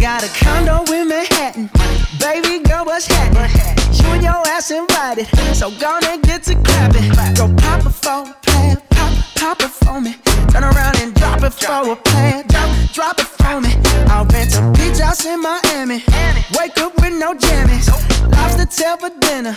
Got a condo in Manhattan. Baby girl, what's happening? You and your ass invited. So gonna get to clapping. Go pop it for a plan. Pop, pop it for me. Turn around and drop it for a plan. Drop, drop it for me. I'll rent a beach house in Miami. Wake up with no jammies. Lobster tail for dinner.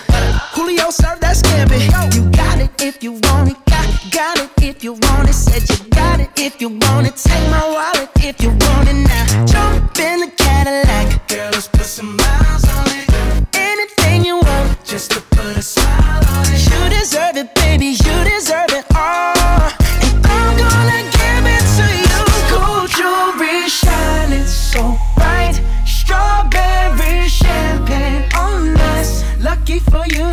Julio served that scampi. You got it if you want it. Got, it if you want it. Said you got it if you want it. Take my wallet if you want it now. Jump in the Cadillac. Girl, let's put some miles on it. Anything you want, just to put a smile on it. You deserve it, baby. You deserve it all. And I'm gonna give it to you. Gold jewelry shining so bright. Strawberry champagne on us. Lucky for you,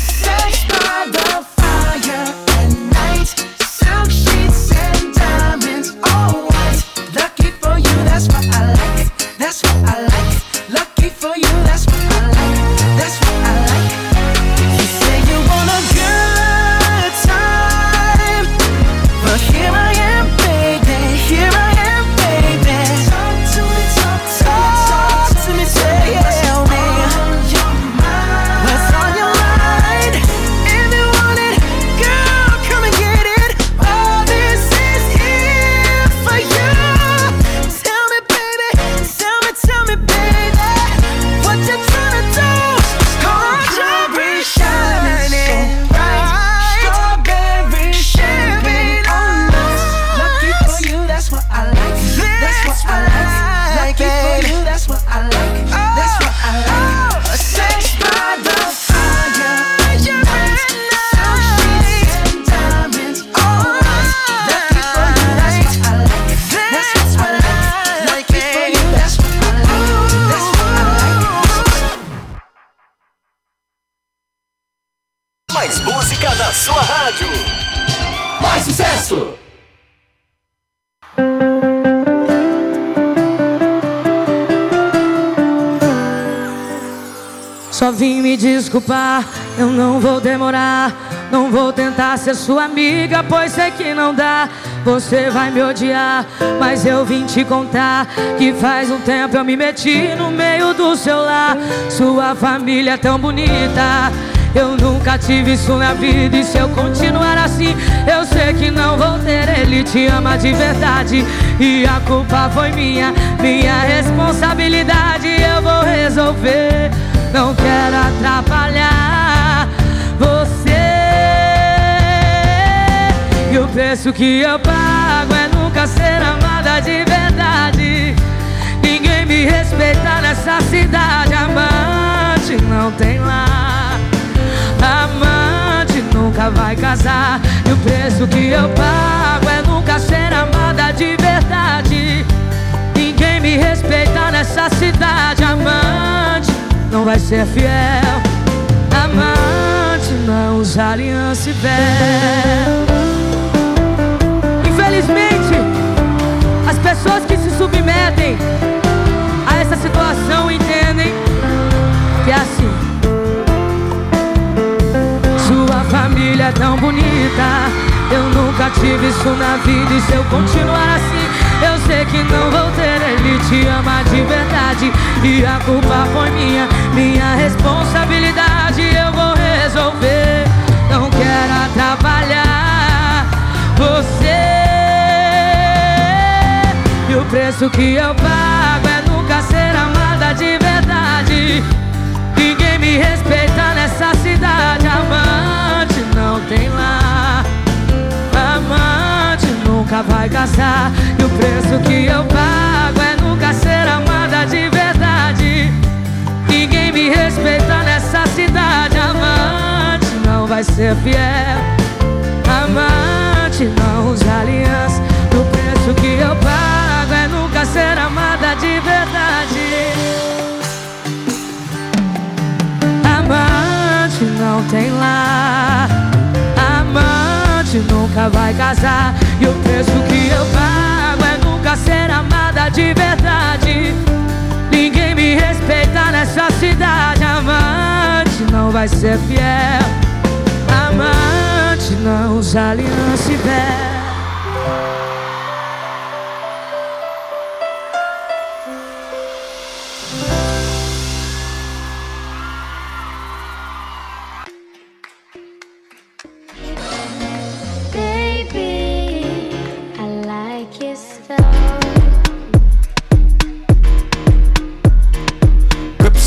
Só vim me desculpar, eu não vou demorar. Não vou tentar ser sua amiga, pois sei que não dá. Você vai me odiar, mas eu vim te contar que faz um tempo eu me meti no meio do seu lar. Sua família é tão bonita. Eu nunca tive isso na vida e se eu continuar assim, eu sei que não vou ter. Ele te ama de verdade e a culpa foi minha, minha responsabilidade. Eu vou resolver não quero atrapalhar você. E o preço que eu pago é nunca ser amada de verdade. Ninguém me respeita nessa cidade. Amante não tem lá. Nunca vai casar. E o preço que eu pago é nunca ser amada de verdade. Ninguém me respeita nessa cidade. Amante não vai ser fiel. Amante não usa aliança e véu. Infelizmente, as pessoas que se submetem a essa situação entendem que é assim. É tão bonita. Eu nunca tive isso na vida e se eu continuar assim eu sei que não vou ter, ele te ama de verdade E a culpa foi minha, minha responsabilidade Eu vou resolver, não quero atrapalhar você. E o preço que eu pago é nunca ser amada de verdade. Ninguém me respeita nessa cidade Amante não tem lá. Amante nunca vai casar E o preço que eu pago é nunca ser amada de verdade. Ninguém me respeita nessa cidade. Amante não vai ser fiel. Amante não usa aliança. O preço que eu pago é nunca ser amada de verdade. Amante não tem lar Amante nunca vai casar. E o preço que eu pago é nunca ser amada de verdade. Ninguém me respeita nessa cidade. Amante não vai ser fiel. Amante não usa aliança e véu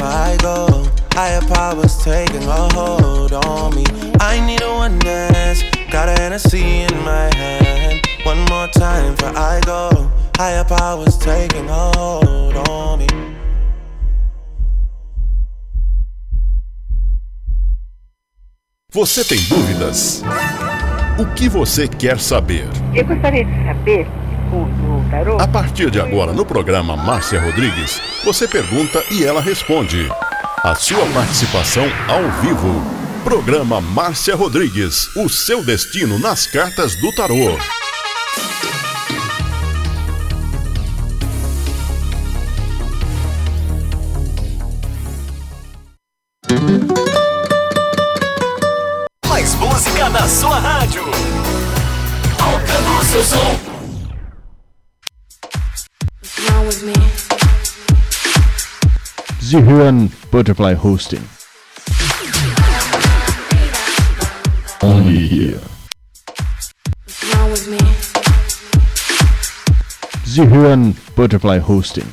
I go. Higher powers taking a hold on me. I need a one dance, got a Hennessy in my hand. One more time for I go. Higher powers taking a hold on me. Você tem dúvidas? O que você quer saber? Eu gostaria de saber, desculpa tarô. A partir de agora, no programa Márcia Rodrigues, você pergunta e ela responde. A sua participação ao vivo. Programa Márcia Rodrigues. O seu destino nas cartas do tarô. Mais música na sua rádio. Alcança o seu som. Zihuan Butterfly Hosting. Only here. Zihuan Butterfly Hosting.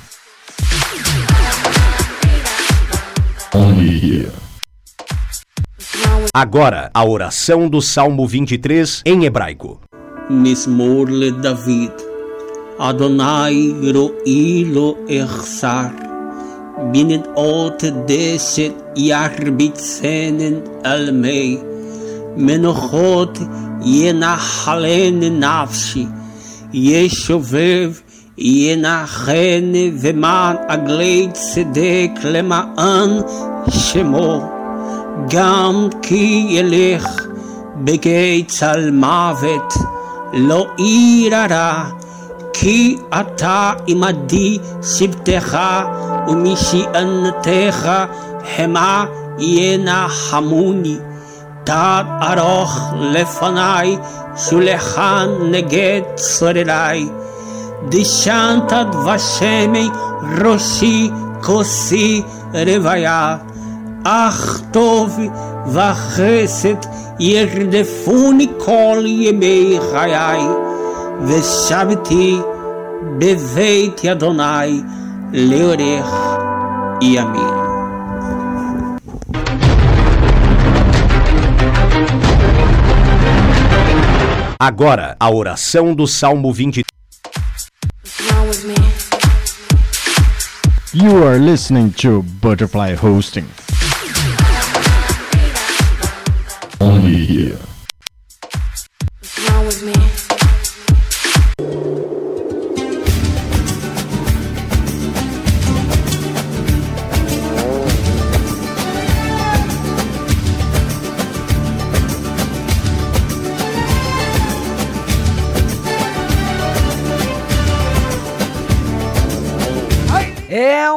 Only here. Agora, a oração do Salmo 23 em hebraico. Mismor le David. Adonai ro'i lo echsar. Binnen ot deset yarbitsenen almei. Menochot ינחלני נפשי, ישובב ינחני ומען עגלי צדק למען שמו, גם כי ילך בגיא צל מוות, לא ירא כי אתה עמדי שבטך ומשענתך המה ינחמוני. תת ארוך לפניי, שולחן נגד צורריי. דשנת דבשמי ראשי כוסי רוויה. אך טוב וחסד ירדפוני כל ימי חיי. Veshavti Beveit Adonai Leorer Yamin. Agora, a oração do Salmo 23. You are listening to Butterfly Hosting. Only here.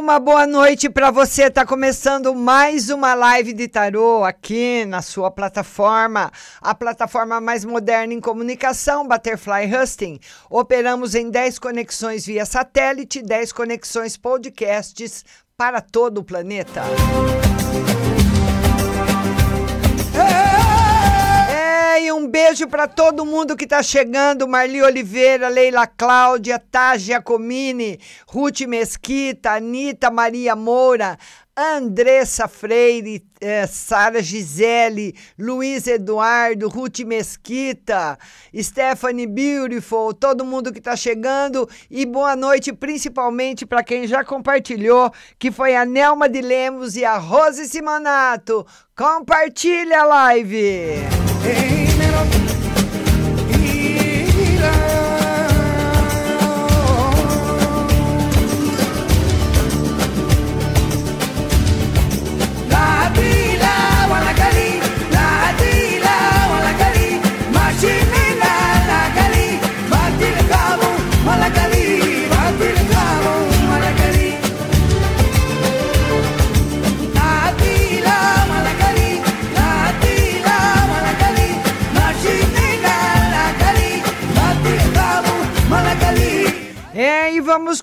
Uma boa noite para você. Tá começando mais uma live de tarô aqui na sua plataforma, a plataforma mais moderna em comunicação, Butterfly Husting. Operamos em 10 conexões via satélite, 10 conexões podcasts para todo o planeta. E um beijo para todo mundo que está chegando: Marli Oliveira, Leila Cláudia, Tágia Comini, Ruth Mesquita, Anitta Maria Moura, Andressa Freire, eh, Sara Gisele, Luiz Eduardo, Ruth Mesquita, Stephanie Beautiful, todo mundo que está chegando e boa noite principalmente para quem já compartilhou, que foi a Nelma de Lemos e a Rose Simonato. Compartilha a live!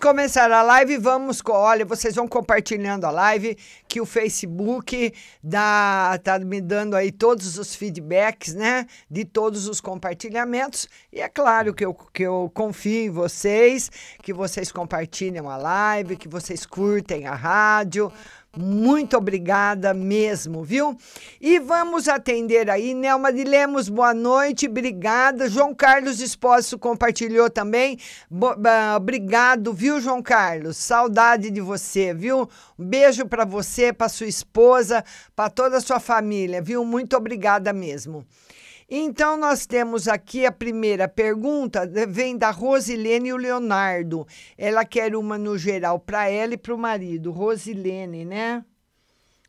Começar a live. Vamos, olha, vocês vão compartilhando a live, que o Facebook dá, tá me dando aí todos os feedbacks, né? De todos os compartilhamentos. E é claro que eu, que eu confio em vocês, que vocês compartilham a live, que vocês curtem a rádio. Muito obrigada mesmo, viu? E vamos atender aí, Nelma de Lemos, boa noite, obrigada. João Carlos Espósito compartilhou também. Bo obrigado, viu, João Carlos? Saudade de você, viu? Um beijo para você, para sua esposa, para toda a sua família, viu? Muito obrigada mesmo. Então, nós temos aqui a primeira pergunta, vem da Rosilene e o Leonardo. Ela quer uma no geral para ela e para o marido. Rosilene, né?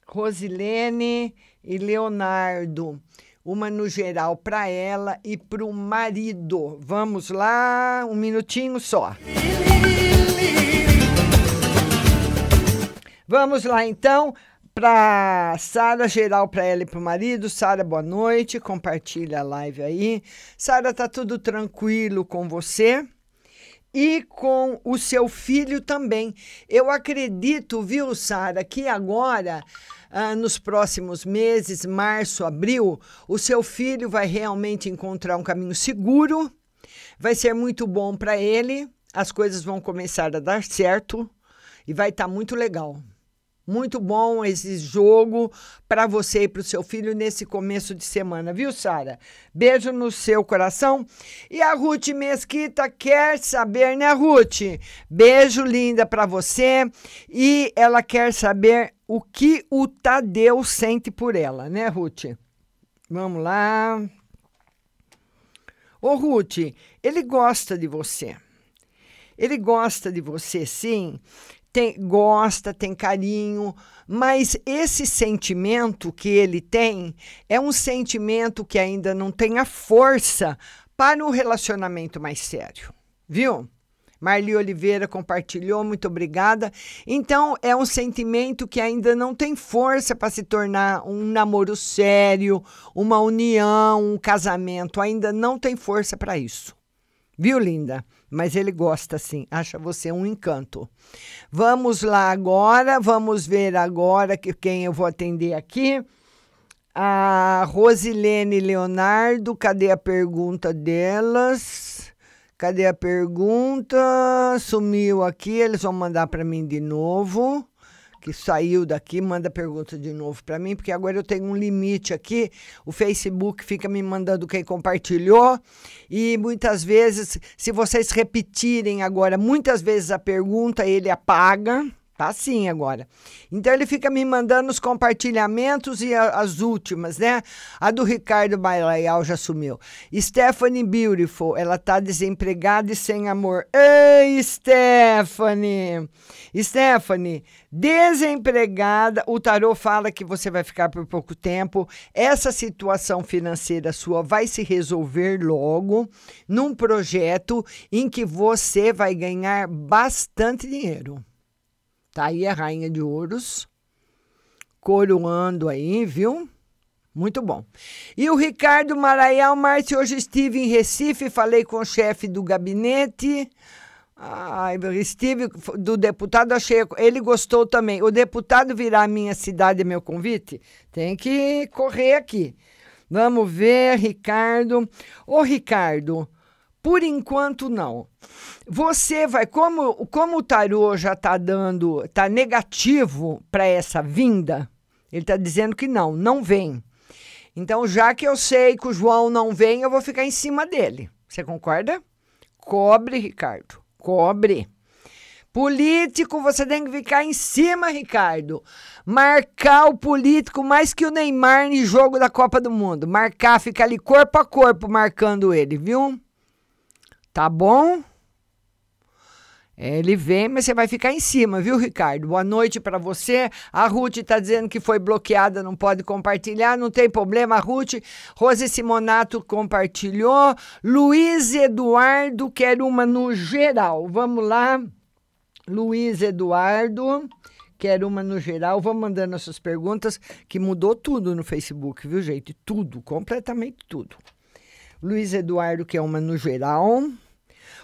Rosilene e Leonardo. Uma no geral para ela e para o marido. Vamos lá, um minutinho só. Vamos lá, então para Sara geral para ela e para o marido. Sara, boa noite. Compartilha a live aí. Sara, tá tudo tranquilo com você? E com o seu filho também. Eu acredito, viu, Sara, que agora, ah, nos próximos meses, março, abril, o seu filho vai realmente encontrar um caminho seguro. Vai ser muito bom para ele. As coisas vão começar a dar certo e vai estar tá muito legal. Muito bom esse jogo para você e para o seu filho nesse começo de semana, viu, Sara? Beijo no seu coração. E a Ruth Mesquita quer saber, né, Ruth? Beijo linda para você. E ela quer saber o que o Tadeu sente por ela, né, Ruth? Vamos lá. Ô, Ruth, ele gosta de você. Ele gosta de você, sim tem, gosta, tem carinho, mas esse sentimento que ele tem é um sentimento que ainda não tem a força para um relacionamento mais sério, viu? Marli Oliveira compartilhou, muito obrigada. Então, é um sentimento que ainda não tem força para se tornar um namoro sério, uma união, um casamento. Ainda não tem força para isso. Viu, linda? Mas ele gosta sim, acha você um encanto. Vamos lá agora, vamos ver agora que, quem eu vou atender aqui. A Rosilene Leonardo, cadê a pergunta delas? Cadê a pergunta? Sumiu aqui, eles vão mandar para mim de novo que saiu daqui, manda pergunta de novo para mim, porque agora eu tenho um limite aqui. O Facebook fica me mandando quem compartilhou e muitas vezes, se vocês repetirem agora muitas vezes a pergunta, ele apaga. Tá sim agora. Então ele fica me mandando os compartilhamentos e a, as últimas, né? A do Ricardo Bailaial já sumiu. Stephanie Beautiful, ela tá desempregada e sem amor. Ei, Stephanie! Stephanie, desempregada, o tarô fala que você vai ficar por pouco tempo. Essa situação financeira sua vai se resolver logo num projeto em que você vai ganhar bastante dinheiro. Tá aí a rainha de ouros, coroando aí, viu? Muito bom. E o Ricardo Maraial Márcio, hoje estive em Recife, falei com o chefe do gabinete. Ai, estive do deputado, achei. Ele gostou também. O deputado virá à minha cidade, é meu convite? Tem que correr aqui. Vamos ver, Ricardo. Ô, Ricardo, por enquanto não. Você vai, como, como o tarô já está dando, está negativo para essa vinda, ele está dizendo que não, não vem. Então, já que eu sei que o João não vem, eu vou ficar em cima dele. Você concorda? Cobre, Ricardo. Cobre. Político, você tem que ficar em cima, Ricardo. Marcar o político mais que o Neymar em jogo da Copa do Mundo. Marcar, ficar ali corpo a corpo marcando ele, viu? Tá bom? Ele vem, mas você vai ficar em cima, viu, Ricardo? Boa noite para você. A Ruth está dizendo que foi bloqueada, não pode compartilhar, não tem problema, Ruth. Rose Simonato compartilhou. Luiz Eduardo quer uma no geral. Vamos lá. Luiz Eduardo quer uma no geral. Vamos mandando essas perguntas, que mudou tudo no Facebook, viu, gente? Tudo, completamente tudo. Luiz Eduardo quer uma no geral.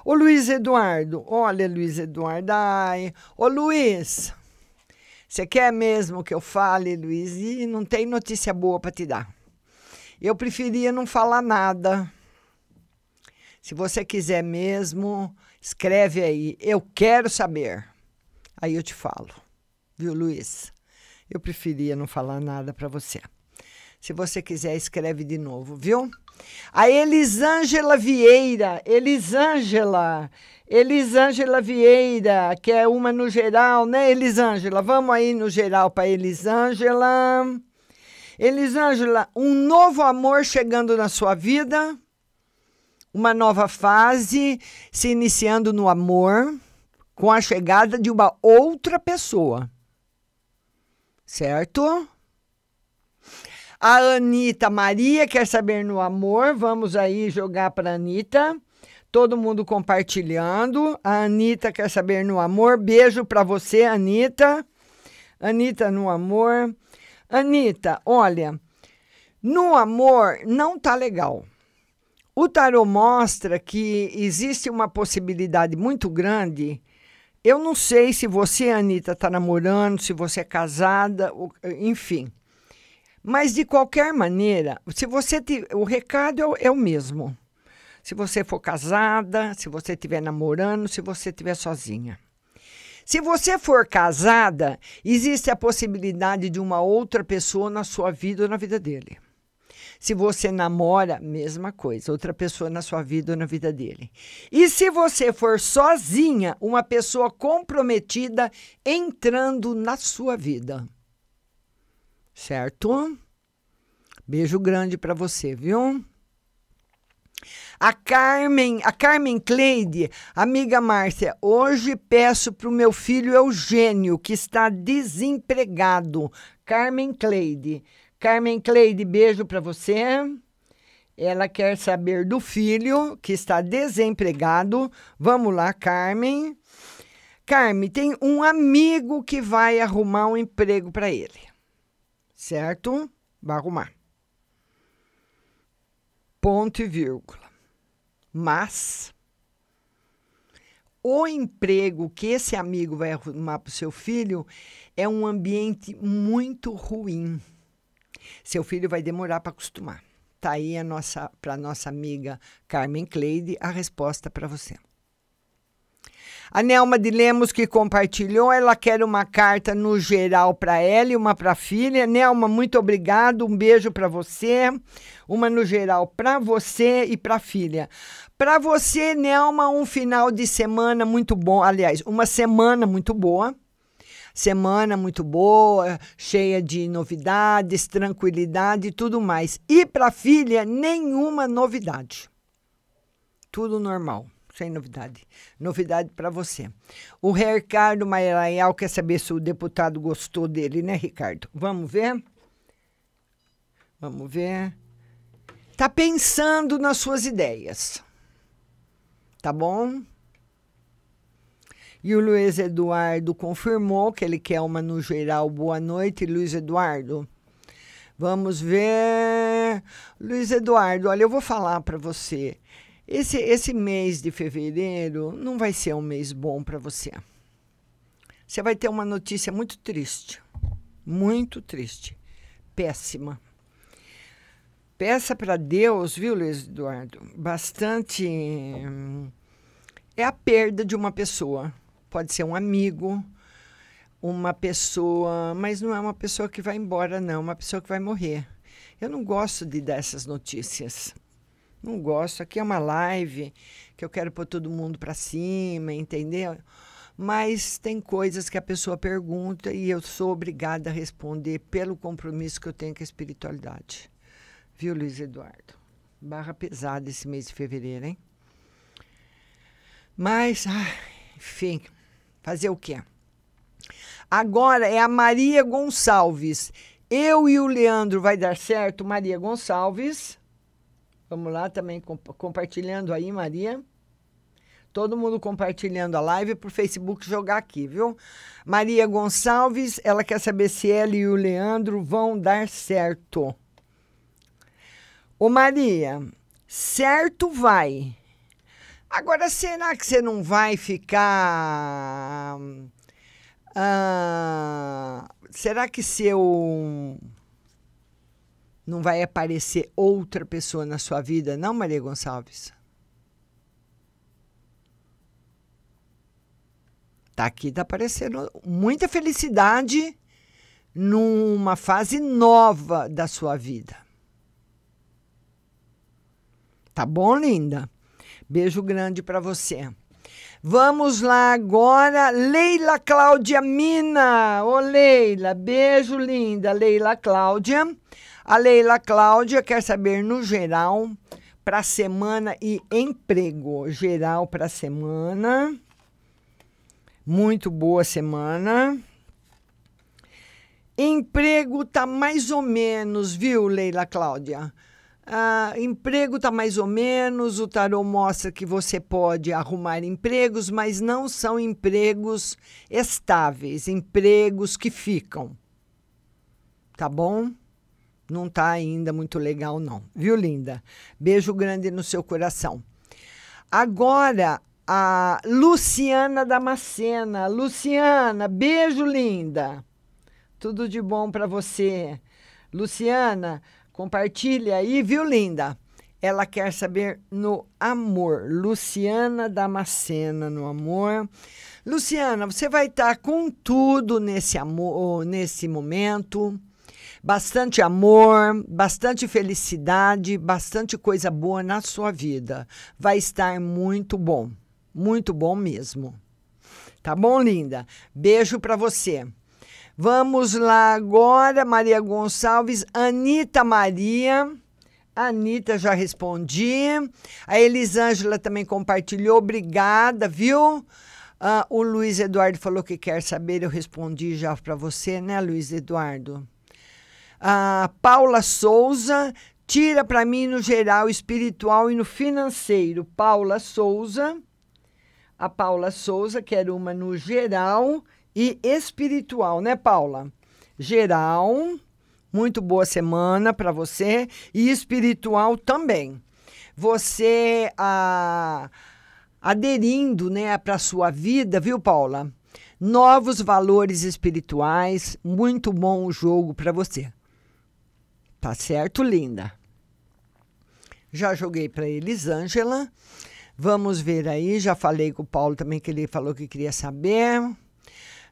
Ô Luiz Eduardo, olha Luiz Eduardo, ai, ô Luiz, você quer mesmo que eu fale, Luiz? E não tem notícia boa para te dar. Eu preferia não falar nada. Se você quiser mesmo, escreve aí. Eu quero saber. Aí eu te falo. Viu, Luiz? Eu preferia não falar nada para você. Se você quiser, escreve de novo, viu? A Elisângela Vieira, Elisângela, Elisângela Vieira, que é uma no geral, né, Elisângela? Vamos aí no geral para Elisângela. Elisângela, um novo amor chegando na sua vida, uma nova fase se iniciando no amor, com a chegada de uma outra pessoa. Certo? A Anitta Maria quer saber no amor. Vamos aí jogar para Anitta. Todo mundo compartilhando. A Anitta quer saber no amor. Beijo para você, Anitta. Anitta no amor. Anitta, olha, no amor não tá legal. O tarô mostra que existe uma possibilidade muito grande. Eu não sei se você, Anitta, está namorando, se você é casada, enfim. Mas, de qualquer maneira, se você te, o recado é o, é o mesmo. Se você for casada, se você estiver namorando, se você estiver sozinha. Se você for casada, existe a possibilidade de uma outra pessoa na sua vida ou na vida dele. Se você namora, mesma coisa, outra pessoa na sua vida ou na vida dele. E se você for sozinha, uma pessoa comprometida entrando na sua vida. Certo? Beijo grande para você, viu? A Carmen, a Carmen Cleide, amiga Márcia, hoje peço para o meu filho Eugênio, que está desempregado. Carmen Cleide. Carmen Cleide, beijo para você. Ela quer saber do filho que está desempregado. Vamos lá, Carmen. Carmen, tem um amigo que vai arrumar um emprego para ele. Certo? Vai arrumar. Ponto e vírgula. Mas o emprego que esse amigo vai arrumar para o seu filho é um ambiente muito ruim. Seu filho vai demorar para acostumar. Tá aí a nossa para nossa amiga Carmen Cleide a resposta para você. A Nelma de Lemos que compartilhou, ela quer uma carta no geral para ela e uma para a filha. Nelma, muito obrigado. Um beijo para você. Uma no geral para você e para a filha. Para você, Nelma, um final de semana muito bom. Aliás, uma semana muito boa. Semana muito boa, cheia de novidades, tranquilidade e tudo mais. E para a filha, nenhuma novidade. Tudo normal sem novidade. Novidade para você. O Ricardo Maranhal quer saber se o deputado gostou dele, né, Ricardo? Vamos ver? Vamos ver. Tá pensando nas suas ideias. Tá bom? E o Luiz Eduardo confirmou que ele quer uma no geral. Boa noite, Luiz Eduardo. Vamos ver. Luiz Eduardo, olha, eu vou falar para você. Esse, esse mês de fevereiro não vai ser um mês bom para você. Você vai ter uma notícia muito triste. Muito triste. Péssima. Peça para Deus, viu, Luiz Eduardo? Bastante. É a perda de uma pessoa. Pode ser um amigo, uma pessoa, mas não é uma pessoa que vai embora, não, é uma pessoa que vai morrer. Eu não gosto de dessas notícias. Não gosto. Aqui é uma live que eu quero pôr todo mundo para cima, entendeu? Mas tem coisas que a pessoa pergunta e eu sou obrigada a responder pelo compromisso que eu tenho com a espiritualidade. Viu, Luiz Eduardo? Barra pesada esse mês de fevereiro, hein? Mas, ai, enfim, fazer o quê? Agora é a Maria Gonçalves. Eu e o Leandro vai dar certo, Maria Gonçalves. Vamos lá também compartilhando aí, Maria. Todo mundo compartilhando a live para o Facebook jogar aqui, viu? Maria Gonçalves, ela quer saber se ela e o Leandro vão dar certo. Ô Maria, certo vai. Agora, será que você não vai ficar. Ah, será que seu não vai aparecer outra pessoa na sua vida, não, Maria Gonçalves? Tá aqui, tá aparecendo muita felicidade, numa fase nova da sua vida. Tá bom, linda? Beijo grande para você. Vamos lá agora, Leila Cláudia Mina. Ô Leila, beijo linda, Leila Cláudia. A Leila Cláudia quer saber no geral para semana e emprego. Geral para semana. Muito boa semana. Emprego tá mais ou menos, viu, Leila Cláudia? Ah, emprego tá mais ou menos. O tarô mostra que você pode arrumar empregos, mas não são empregos estáveis, empregos que ficam. Tá bom? Não tá ainda muito legal, não. Viu, linda? Beijo grande no seu coração. Agora, a Luciana Damascena. Luciana, beijo, linda. Tudo de bom para você. Luciana, compartilha aí, viu, linda? Ela quer saber no amor. Luciana Damascena no amor. Luciana, você vai estar com tudo nesse amor, nesse momento. Bastante amor, bastante felicidade, bastante coisa boa na sua vida. Vai estar muito bom. Muito bom mesmo. Tá bom, linda? Beijo para você. Vamos lá agora, Maria Gonçalves, Anitta Maria. Anitta, já respondi. A Elisângela também compartilhou. Obrigada, viu? Ah, o Luiz Eduardo falou que quer saber. Eu respondi já para você, né, Luiz Eduardo? A Paula Souza, tira para mim no geral espiritual e no financeiro. Paula Souza. A Paula Souza, quer uma no geral e espiritual, né, Paula? Geral, muito boa semana para você e espiritual também. Você ah, aderindo, né, para sua vida, viu, Paula? Novos valores espirituais, muito bom o jogo para você. Tá certo, linda? Já joguei para Elisângela. Vamos ver aí, já falei com o Paulo também que ele falou que queria saber.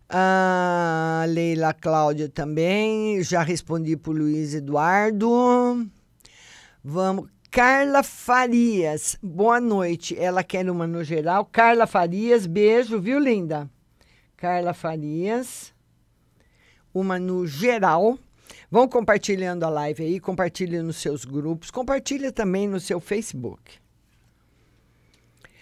A Leila Cláudia também. Já respondi para o Luiz Eduardo. Vamos. Carla Farias, boa noite. Ela quer uma no geral. Carla Farias, beijo, viu, linda? Carla Farias, uma no geral. Vão compartilhando a live aí, compartilhe nos seus grupos, compartilhe também no seu Facebook.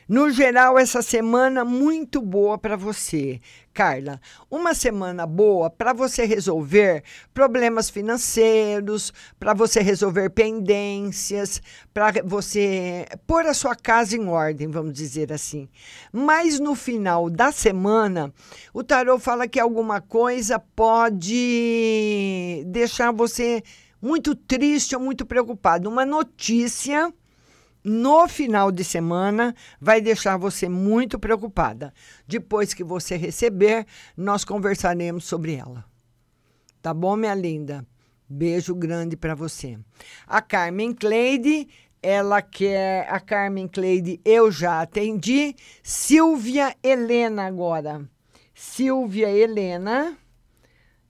No geral, essa semana muito boa para você, Carla. Uma semana boa para você resolver problemas financeiros, para você resolver pendências, para você pôr a sua casa em ordem, vamos dizer assim. Mas no final da semana, o tarô fala que alguma coisa pode deixar você muito triste ou muito preocupado. Uma notícia no final de semana vai deixar você muito preocupada. Depois que você receber, nós conversaremos sobre ela. Tá bom, minha linda? Beijo grande para você. A Carmen Cleide, ela quer. A Carmen Cleide, eu já atendi. Silvia Helena agora. Silvia Helena.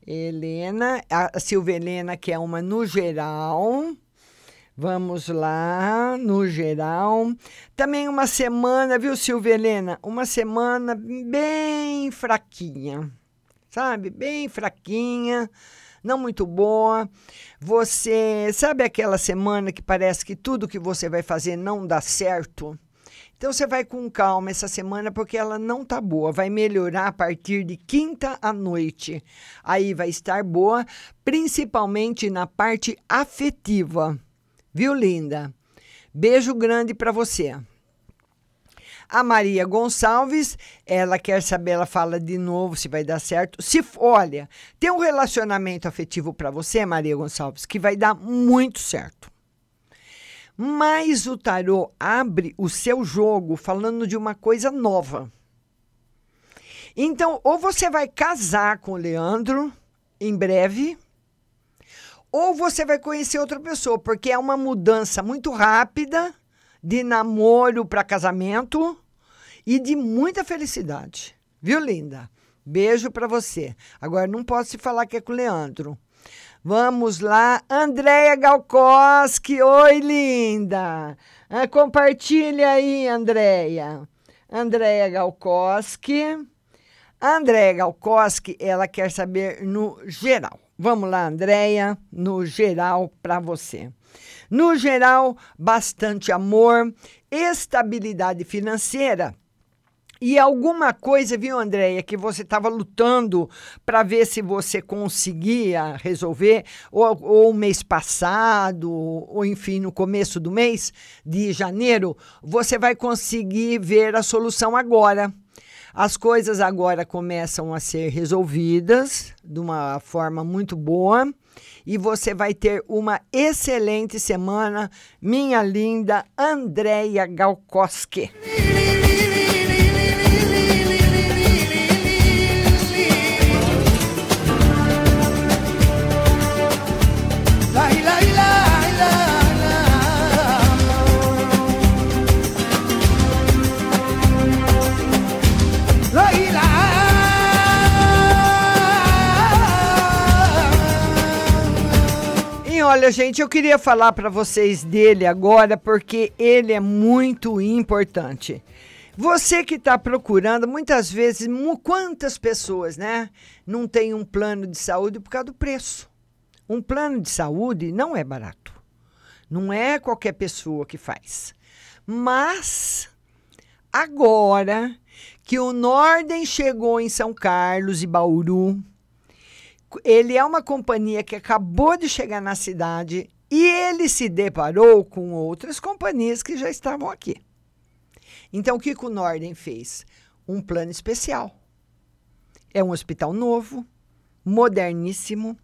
Helena, a Silvia Helena, que é uma no geral. Vamos lá, no geral. Também uma semana, viu, Silvia Helena? Uma semana bem fraquinha, sabe? Bem fraquinha, não muito boa. Você sabe aquela semana que parece que tudo que você vai fazer não dá certo? Então você vai com calma essa semana porque ela não tá boa. Vai melhorar a partir de quinta à noite. Aí vai estar boa, principalmente na parte afetiva. Viu, linda? Beijo grande para você. A Maria Gonçalves, ela quer saber, ela fala de novo se vai dar certo. Se olha, tem um relacionamento afetivo para você, Maria Gonçalves, que vai dar muito certo. Mas o tarô abre o seu jogo falando de uma coisa nova. Então, ou você vai casar com o Leandro em breve, ou você vai conhecer outra pessoa, porque é uma mudança muito rápida de namoro para casamento e de muita felicidade. Viu, linda? Beijo para você. Agora não posso te falar que é com o Leandro. Vamos lá, Andréia Galkoski. Oi, linda. Ah, compartilha aí, Andréia. Andréia Galkoski. Andréia Galkoski, ela quer saber no geral. Vamos lá, Andréia, no geral para você. No geral, bastante amor, estabilidade financeira. E alguma coisa, viu, Andréia, que você estava lutando para ver se você conseguia resolver, ou, ou mês passado, ou enfim, no começo do mês de janeiro, você vai conseguir ver a solução agora. As coisas agora começam a ser resolvidas de uma forma muito boa e você vai ter uma excelente semana, minha linda Andréia Galkoski. Olha, gente, eu queria falar para vocês dele agora porque ele é muito importante. Você que está procurando, muitas vezes, quantas pessoas, né, não tem um plano de saúde por causa do preço. Um plano de saúde não é barato. Não é qualquer pessoa que faz. Mas agora que o Norden chegou em São Carlos e Bauru, ele é uma companhia que acabou de chegar na cidade e ele se deparou com outras companhias que já estavam aqui. Então, o que, o Norden fez? Um plano especial. É um hospital novo, moderníssimo,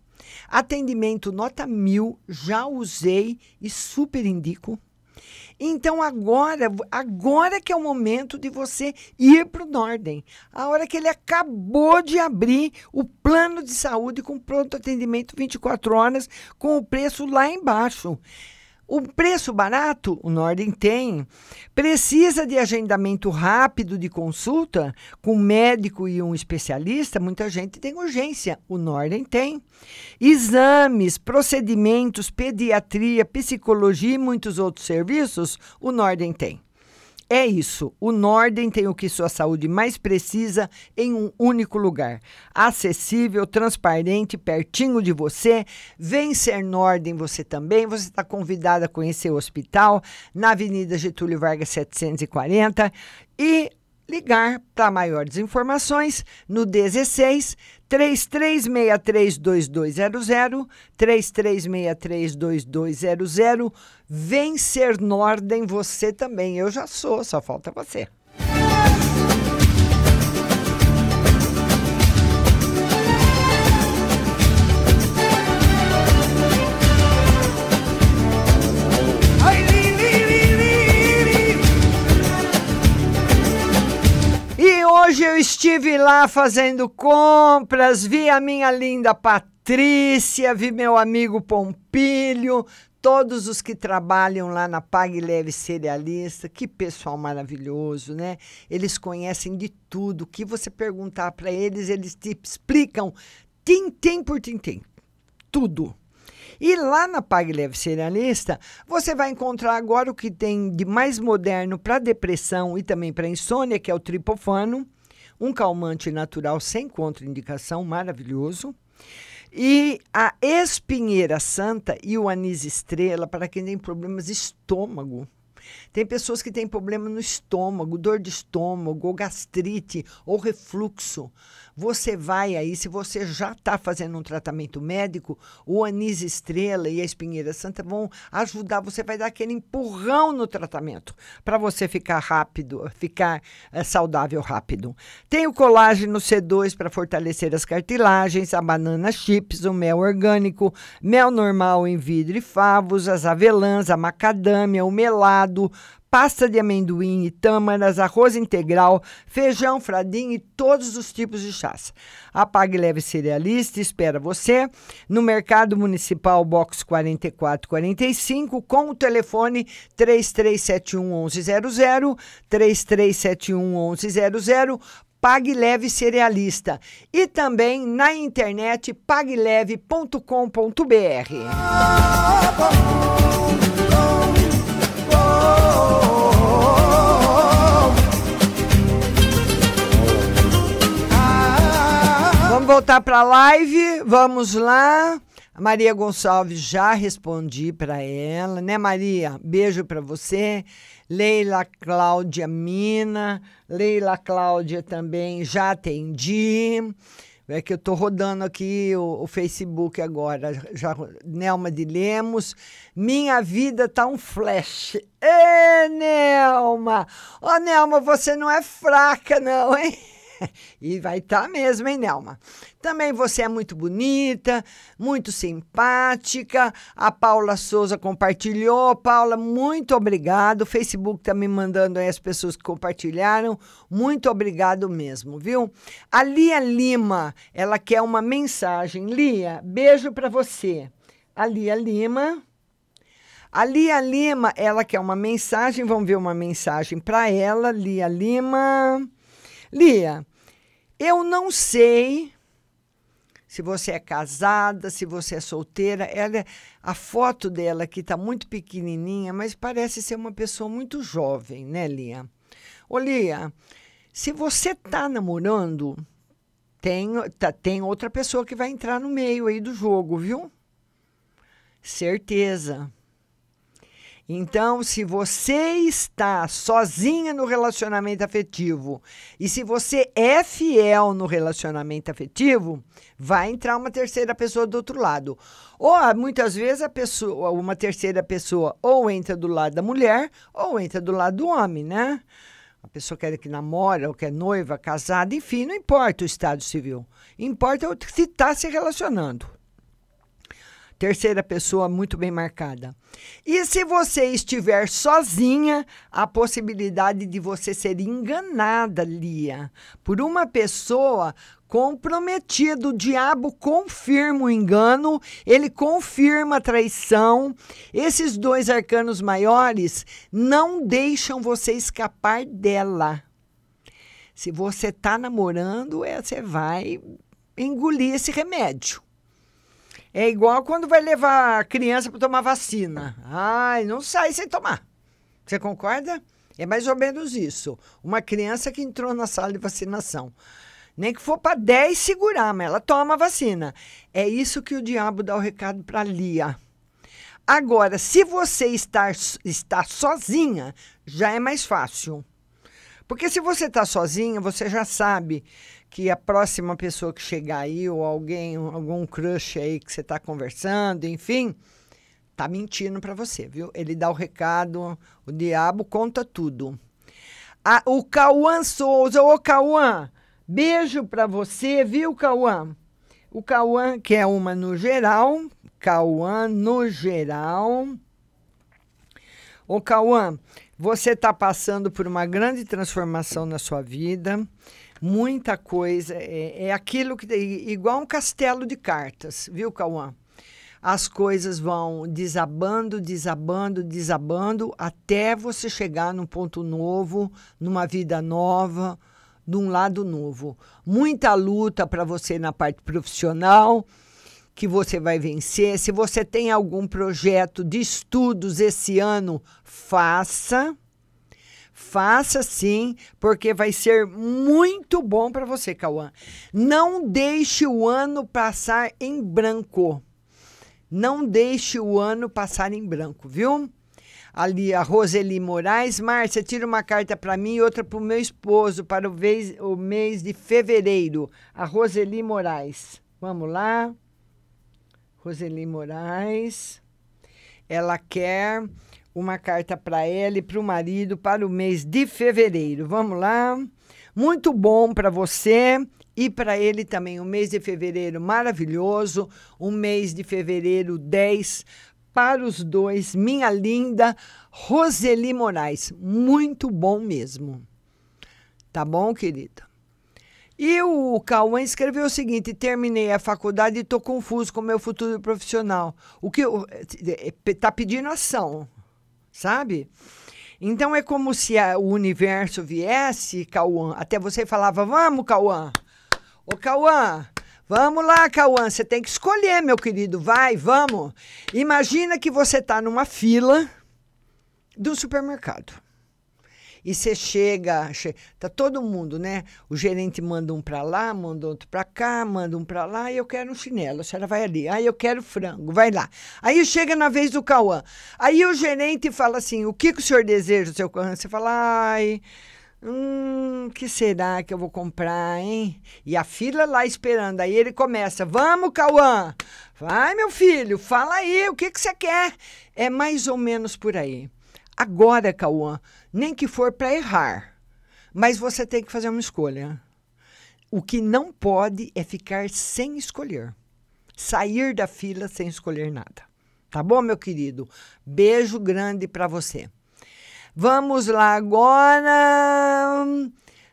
atendimento nota mil, já usei e super indico. Então agora, agora que é o momento de você ir para o Norden. A hora que ele acabou de abrir o plano de saúde com pronto atendimento 24 horas, com o preço lá embaixo. O preço barato, o Norden tem. Precisa de agendamento rápido de consulta com médico e um especialista? Muita gente tem urgência. O Norden tem. Exames, procedimentos, pediatria, psicologia e muitos outros serviços? O Norden tem. É isso. O Norden tem o que sua saúde mais precisa em um único lugar. Acessível, transparente, pertinho de você. Vem ser Norden você também. Você está convidado a conhecer o hospital na Avenida Getúlio Vargas 740 e ligar para maiores informações no 16 33632200 33632200 Vem ser Norden você também. Eu já sou, só falta você. Hoje eu estive lá fazendo compras, vi a minha linda Patrícia, vi meu amigo Pompilho, todos os que trabalham lá na Pague Leve Cerealista, que pessoal maravilhoso, né? Eles conhecem de tudo. O que você perguntar para eles, eles te explicam tintim por tintim. Tudo. E lá na Pague Leve Cerealista, você vai encontrar agora o que tem de mais moderno para depressão e também para insônia, que é o tripofano, um calmante natural sem contraindicação, maravilhoso. E a espinheira santa e o anis estrela para quem tem problemas de estômago. Tem pessoas que têm problema no estômago, dor de estômago, ou gastrite, ou refluxo. Você vai aí, se você já está fazendo um tratamento médico, o anis estrela e a espinheira santa vão ajudar. Você vai dar aquele empurrão no tratamento para você ficar rápido, ficar é, saudável rápido. Tem o colágeno C2 para fortalecer as cartilagens, a banana chips, o mel orgânico, mel normal em vidro e favos, as avelãs, a macadâmia, o melado, pasta de amendoim e tâmaras, arroz integral, feijão, fradinho e todos os tipos de chás. A Pague Leve Cerealista espera você no Mercado Municipal Box 4445 com o telefone 3371 1100, 3371 1100 Pague Leve Cerealista. E também na internet pagleve.com.br. voltar para a live. Vamos lá. A Maria Gonçalves já respondi para ela, né, Maria? Beijo para você. Leila Cláudia Mina, Leila Cláudia também já atendi. É que eu estou rodando aqui o, o, Facebook agora. Já, Nelma de Lemos. Minha vida tá um flash. Ê, Nelma! Ô, Nelma, você não é fraca, não, hein? e vai estar tá mesmo, hein, Nelma? Também você é muito bonita, muito simpática. A Paula Souza compartilhou. Paula, muito obrigado. O Facebook está me mandando aí as pessoas que compartilharam. Muito obrigado mesmo, viu? A Lia Lima, ela quer uma mensagem. Lia, beijo para você. A Lia Lima. A Lia Lima, ela quer uma mensagem. Vamos ver uma mensagem para ela. Lia Lima. Lia, eu não sei se você é casada, se você é solteira. Ela, a foto dela aqui está muito pequenininha, mas parece ser uma pessoa muito jovem, né, Lia? Ô, Lia, se você está namorando, tem, tá, tem outra pessoa que vai entrar no meio aí do jogo, viu? Certeza. Então, se você está sozinha no relacionamento afetivo e se você é fiel no relacionamento afetivo, vai entrar uma terceira pessoa do outro lado. Ou muitas vezes a pessoa, uma terceira pessoa ou entra do lado da mulher ou entra do lado do homem, né? A pessoa quer que namora, ou quer noiva, casada, enfim, não importa o estado civil. Importa se está se relacionando terceira pessoa muito bem marcada. E se você estiver sozinha, a possibilidade de você ser enganada, Lia, por uma pessoa comprometido. O diabo confirma o engano, ele confirma a traição. Esses dois arcanos maiores não deixam você escapar dela. Se você está namorando, é, você vai engolir esse remédio. É igual quando vai levar a criança para tomar vacina. Ai, não sai sem tomar. Você concorda? É mais ou menos isso. Uma criança que entrou na sala de vacinação. Nem que for para 10 segurar, mas ela toma a vacina. É isso que o diabo dá o recado para Lia. Agora, se você estar, está sozinha, já é mais fácil. Porque se você está sozinha, você já sabe que a próxima pessoa que chegar aí, ou alguém, algum crush aí que você está conversando, enfim, tá mentindo para você, viu? Ele dá o recado, o diabo conta tudo. Ah, o Cauã Souza, ô Cauã, beijo para você, viu, Cauã? O Cauã, que é uma no geral, Cauã no geral. Ô Cauã, você está passando por uma grande transformação na sua vida muita coisa. É, é aquilo que. igual um castelo de cartas, viu, Cauã? As coisas vão desabando, desabando, desabando, até você chegar num ponto novo, numa vida nova, num lado novo. Muita luta para você na parte profissional, que você vai vencer. Se você tem algum projeto de estudos esse ano, faça Faça sim, porque vai ser muito bom para você, Cauã. Não deixe o ano passar em branco. Não deixe o ano passar em branco, viu? Ali a Roseli Moraes. Márcia, tira uma carta para mim e outra para o meu esposo para o, vez, o mês de fevereiro. A Roseli Moraes. Vamos lá. Roseli Moraes. Ela quer uma carta para ela e para o marido para o mês de fevereiro. Vamos lá? Muito bom para você e para ele também. Um mês de fevereiro maravilhoso, um mês de fevereiro 10 para os dois. Minha linda Roseli Moraes, muito bom mesmo. Tá bom, querida? E o Cauã escreveu o seguinte: terminei a faculdade e estou confuso com o meu futuro profissional. O que está eh, pedindo ação, sabe? Então é como se a- o universo viesse, Cauã, até você falava: Vamos, Cauã. Ô, Cauã, vamos lá, Cauã. Você tem que escolher, meu querido. Vai, vamos. Imagina que você está numa fila do supermercado. E você chega, che- tá todo mundo, né? O gerente manda um para lá, manda outro para cá, manda um para lá, e eu quero um chinelo. A senhora vai ali. Aí eu quero frango, vai lá. Aí chega na vez do Cauã. Aí o gerente fala assim: o que, que o senhor deseja, seu Cauã? Você fala, ai. Hum, que será que eu vou comprar, hein? E a fila lá esperando. Aí ele começa: Vamos, Cauã! Vai, meu filho, fala aí, o que, que você quer? É mais ou menos por aí. Agora, Cauã, nem que for para errar, mas você tem que fazer uma escolha. O que não pode é ficar sem escolher. Sair da fila sem escolher nada. Tá bom, meu querido? Beijo grande para você. Vamos lá agora.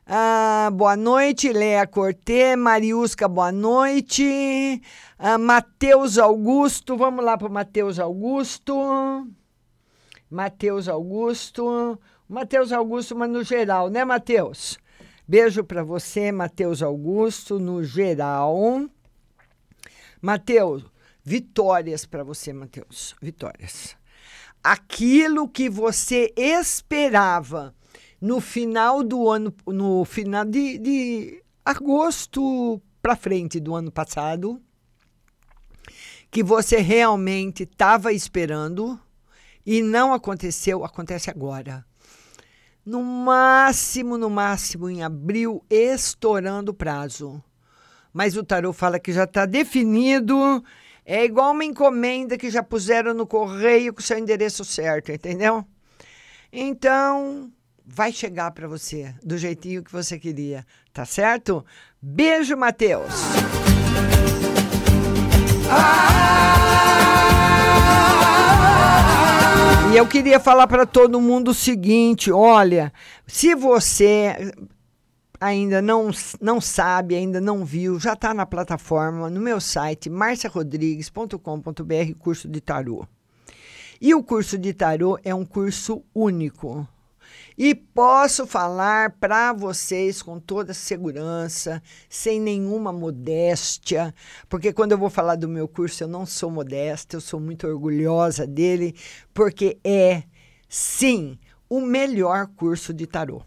Ah, boa noite, Lea Cortê, Mariusca, boa noite. Ah, Matheus Augusto, vamos lá para o Matheus Augusto. Matheus Augusto. Matheus Augusto, mas no geral, né, Matheus? Beijo para você, Matheus Augusto, no geral. Matheus, vitórias para você, Matheus. Vitórias. Aquilo que você esperava no final do ano, no final de, de agosto para frente do ano passado, que você realmente estava esperando e não aconteceu, acontece agora. No máximo, no máximo em abril, estourando o prazo. Mas o tarô fala que já está definido. É igual uma encomenda que já puseram no correio com o seu endereço certo, entendeu? Então, vai chegar para você do jeitinho que você queria, tá certo? Beijo, Matheus. E eu queria falar para todo mundo o seguinte: olha, se você ainda não, não sabe, ainda não viu, já está na plataforma, no meu site, marciarodrigues.com.br, curso de tarô. E o curso de tarô é um curso único. E posso falar para vocês com toda segurança, sem nenhuma modéstia, porque quando eu vou falar do meu curso, eu não sou modesta, eu sou muito orgulhosa dele, porque é, sim, o melhor curso de tarô.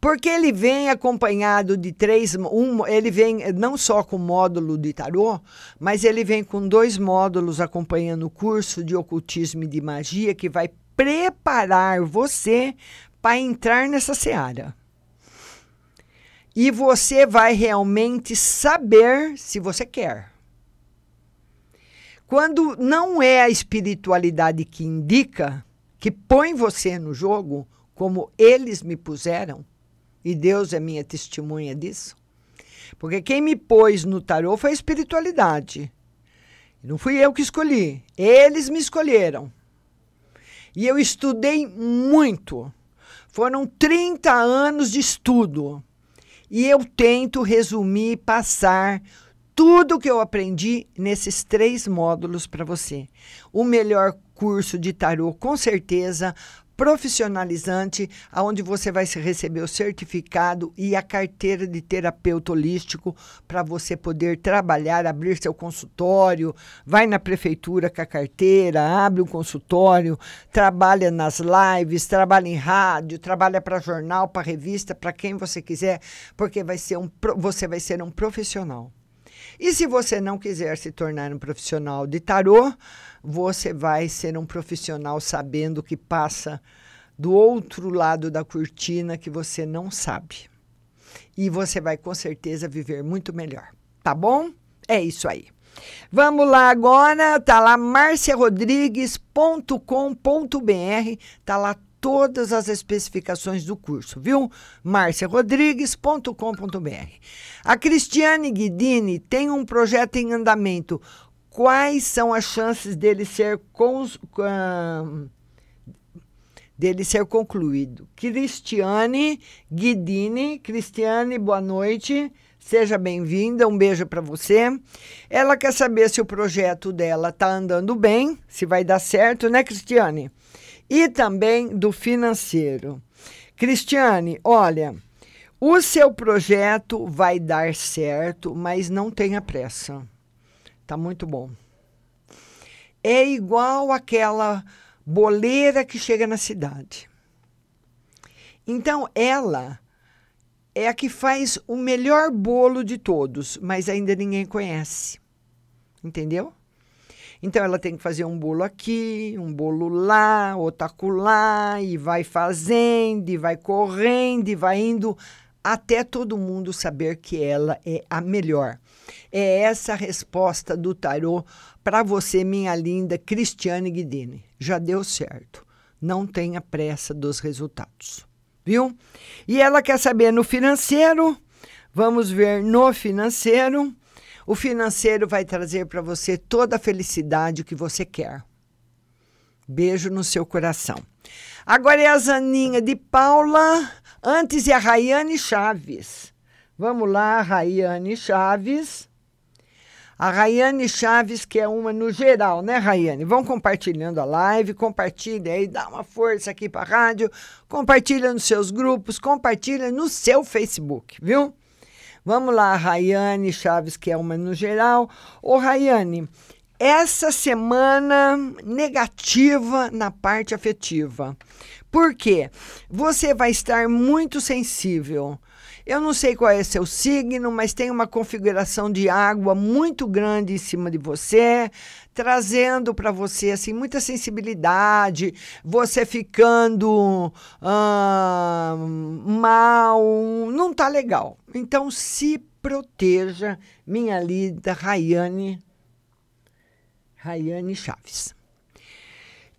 Porque ele vem acompanhado de três. Um, ele vem não só com módulo de tarô, mas ele vem com dois módulos acompanhando o curso de ocultismo e de magia, que vai preparar você para entrar nessa seara. E você vai realmente saber se você quer. Quando não é a espiritualidade que indica, que põe você no jogo, como eles me puseram, e Deus é minha testemunha disso. Porque quem me pôs no tarô foi a espiritualidade. Não fui eu que escolhi. Eles me escolheram. E eu estudei muito. Foram 30 anos de estudo. E eu tento resumir passar tudo que eu aprendi nesses três módulos para você. O melhor curso de tarô, com certeza, profissionalizante, aonde você vai receber o certificado e a carteira de terapeuta holístico para você poder trabalhar, abrir seu consultório, vai na prefeitura com a carteira, abre um consultório, trabalha nas lives, trabalha em rádio, trabalha para jornal, para revista, para quem você quiser, porque vai ser um, você vai ser um profissional. E se você não quiser se tornar um profissional de tarô, você vai ser um profissional sabendo que passa do outro lado da cortina que você não sabe. E você vai com certeza viver muito melhor. Tá bom? É isso aí. Vamos lá agora, tá lá marciarodrigues.com.br, tá lá todas as especificações do curso, viu? marciarodrigues.com.br. A Cristiane Guidini tem um projeto em andamento. Quais são as chances dele ser cons, uh, dele ser concluído? Cristiane Guidini, Cristiane, boa noite. Seja bem-vinda, um beijo para você. Ela quer saber se o projeto dela está andando bem, se vai dar certo, né, Cristiane? e também do financeiro. Cristiane, olha, o seu projeto vai dar certo, mas não tenha pressa. Tá muito bom. É igual aquela boleira que chega na cidade. Então, ela é a que faz o melhor bolo de todos, mas ainda ninguém conhece. Entendeu? Então ela tem que fazer um bolo aqui, um bolo lá, outro acolá, e vai fazendo, e vai correndo, e vai indo até todo mundo saber que ela é a melhor. É essa a resposta do tarô para você, minha linda Cristiane Guidini. Já deu certo. Não tenha pressa dos resultados. Viu? E ela quer saber no financeiro. Vamos ver no financeiro. O financeiro vai trazer para você toda a felicidade que você quer. Beijo no seu coração. Agora é a Zaninha de Paula. Antes é a Rayane Chaves. Vamos lá, Rayane Chaves. A Rayane Chaves, que é uma no geral, né, Rayane? Vão compartilhando a live, compartilha aí, dá uma força aqui para a rádio, compartilha nos seus grupos, compartilha no seu Facebook, viu? Vamos lá, Rayane Chaves, que é uma no geral. Ô, Rayane, essa semana negativa na parte afetiva. Por quê? Você vai estar muito sensível. Eu não sei qual é seu signo, mas tem uma configuração de água muito grande em cima de você, trazendo para você assim muita sensibilidade, você ficando ah, mal, não tá legal. Então se proteja, minha linda Rayane, Rayane Chaves.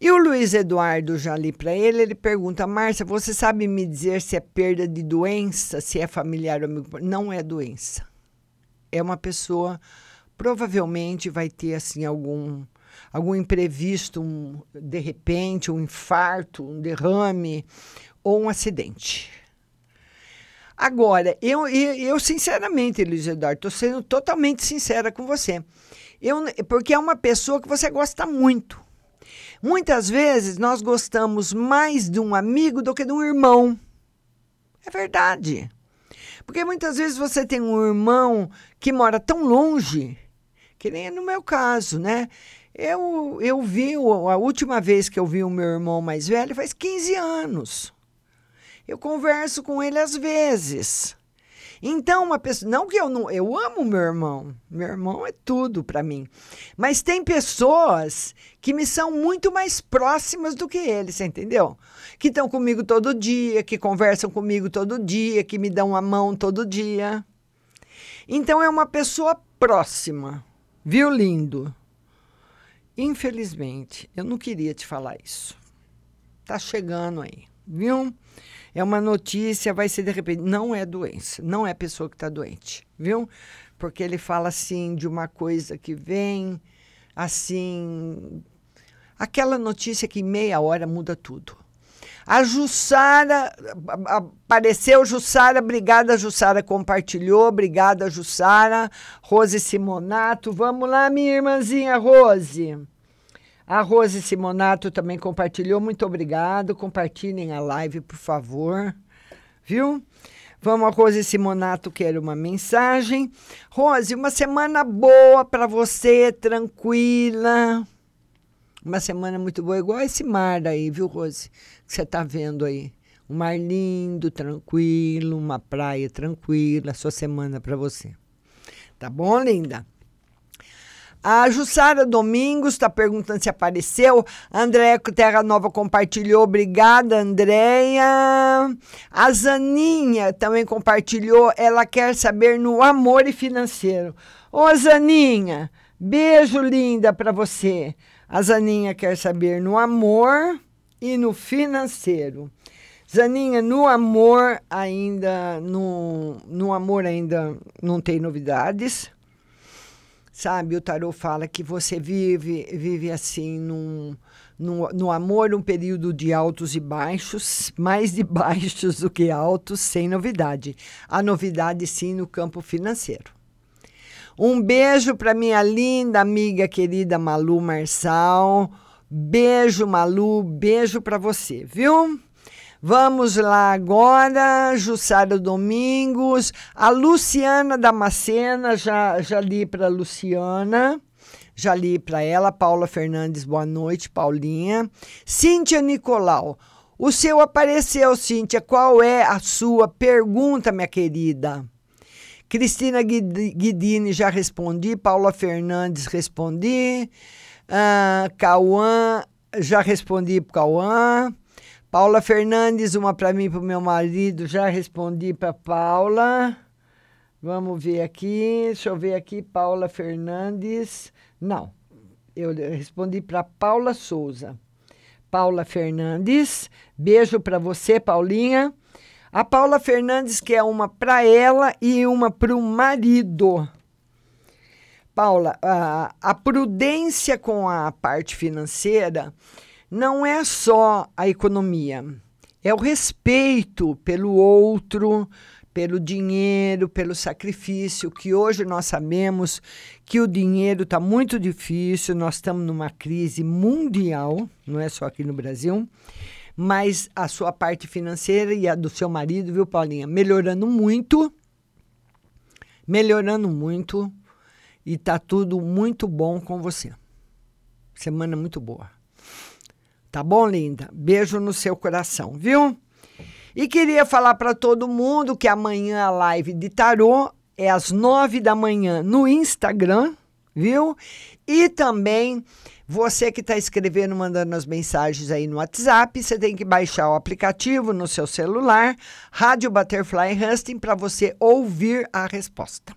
E o Luiz Eduardo, já li para ele, ele pergunta: Márcia, você sabe me dizer se é perda de doença, se é familiar ou amigo? Não é doença. É uma pessoa, provavelmente vai ter assim algum algum imprevisto, um, de repente, um infarto, um derrame ou um acidente. Agora, eu, eu, eu sinceramente, Luiz Eduardo, estou sendo totalmente sincera com você. Eu, porque é uma pessoa que você gosta muito. Muitas vezes nós gostamos mais de um amigo do que de um irmão. É verdade. Porque muitas vezes você tem um irmão que mora tão longe, que nem é no meu caso, né? Eu, eu vi, a última vez que eu vi o meu irmão mais velho faz 15 anos. Eu converso com ele às vezes. Então, uma pessoa. Não que eu não. Eu amo meu irmão. Meu irmão é tudo para mim. Mas tem pessoas que me são muito mais próximas do que ele, você entendeu? Que estão comigo todo dia, que conversam comigo todo dia, que me dão a mão todo dia. Então, é uma pessoa próxima. Viu, lindo? Infelizmente, eu não queria te falar isso. Tá chegando aí, viu? É uma notícia, vai ser de repente. Não é doença, não é pessoa que está doente, viu? Porque ele fala assim de uma coisa que vem, assim. Aquela notícia que em meia hora muda tudo. A Jussara, apareceu Jussara, obrigada Jussara, compartilhou, obrigada Jussara, Rose Simonato, vamos lá minha irmãzinha Rose. A Rose Simonato também compartilhou. Muito obrigado. Compartilhem a live, por favor. Viu? Vamos, a Rose Simonato quer uma mensagem. Rose, uma semana boa para você, tranquila. Uma semana muito boa, igual esse mar aí, viu, Rose? Que você está vendo aí. Um mar lindo, tranquilo, uma praia tranquila. Sua semana para você. Tá bom, linda? A Jussara Domingos está perguntando se apareceu. Andréia Terra Nova compartilhou. Obrigada, Andréia. A Zaninha também compartilhou. Ela quer saber no amor e financeiro. Ô, Zaninha, beijo linda para você. A Zaninha quer saber no amor e no financeiro. Zaninha, no amor ainda no, no amor ainda não tem novidades sabe? O tarô fala que você vive, vive assim num, num, no amor um período de altos e baixos, mais de baixos do que altos, sem novidade. A novidade sim no campo financeiro. Um beijo para minha linda amiga querida Malu Marçal. Beijo, Malu, beijo para você, viu? Vamos lá agora, Jussara Domingos, a Luciana Damascena, já, já li para Luciana, já li para ela, Paula Fernandes, boa noite, Paulinha. Cíntia Nicolau, o seu apareceu, Cíntia, qual é a sua pergunta, minha querida? Cristina Guidini, já respondi, Paula Fernandes, respondi, uh, Cauã, já respondi para Cauã. Paula Fernandes, uma para mim e para o meu marido, já respondi para Paula. Vamos ver aqui, deixa eu ver aqui, Paula Fernandes. Não, eu respondi para Paula Souza. Paula Fernandes, beijo para você, Paulinha. A Paula Fernandes quer uma para ela e uma para o marido. Paula, a, a prudência com a parte financeira não é só a economia, é o respeito pelo outro, pelo dinheiro, pelo sacrifício, que hoje nós sabemos que o dinheiro está muito difícil, nós estamos numa crise mundial, não é só aqui no Brasil, mas a sua parte financeira e a do seu marido, viu, Paulinha, melhorando muito, melhorando muito, e tá tudo muito bom com você. Semana muito boa. Tá bom, linda? Beijo no seu coração, viu? E queria falar para todo mundo que amanhã a live de tarô é às nove da manhã no Instagram, viu? E também você que está escrevendo, mandando as mensagens aí no WhatsApp, você tem que baixar o aplicativo no seu celular, Rádio Butterfly Husting, para você ouvir a resposta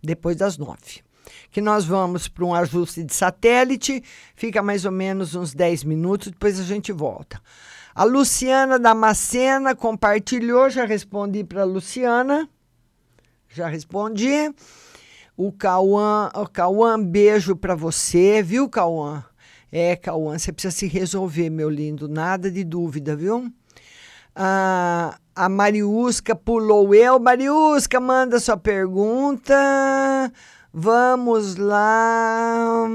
depois das nove que nós vamos para um ajuste de satélite, fica mais ou menos uns 10 minutos, depois a gente volta. A Luciana Damascena compartilhou, já respondi para a Luciana. Já respondi. O Cauã, o Cauã, beijo para você, viu, Cauã? É, Cauã, você precisa se resolver, meu lindo, nada de dúvida, viu? Ah, a Mariusca pulou eu. Mariusca, manda sua pergunta. Vamos lá.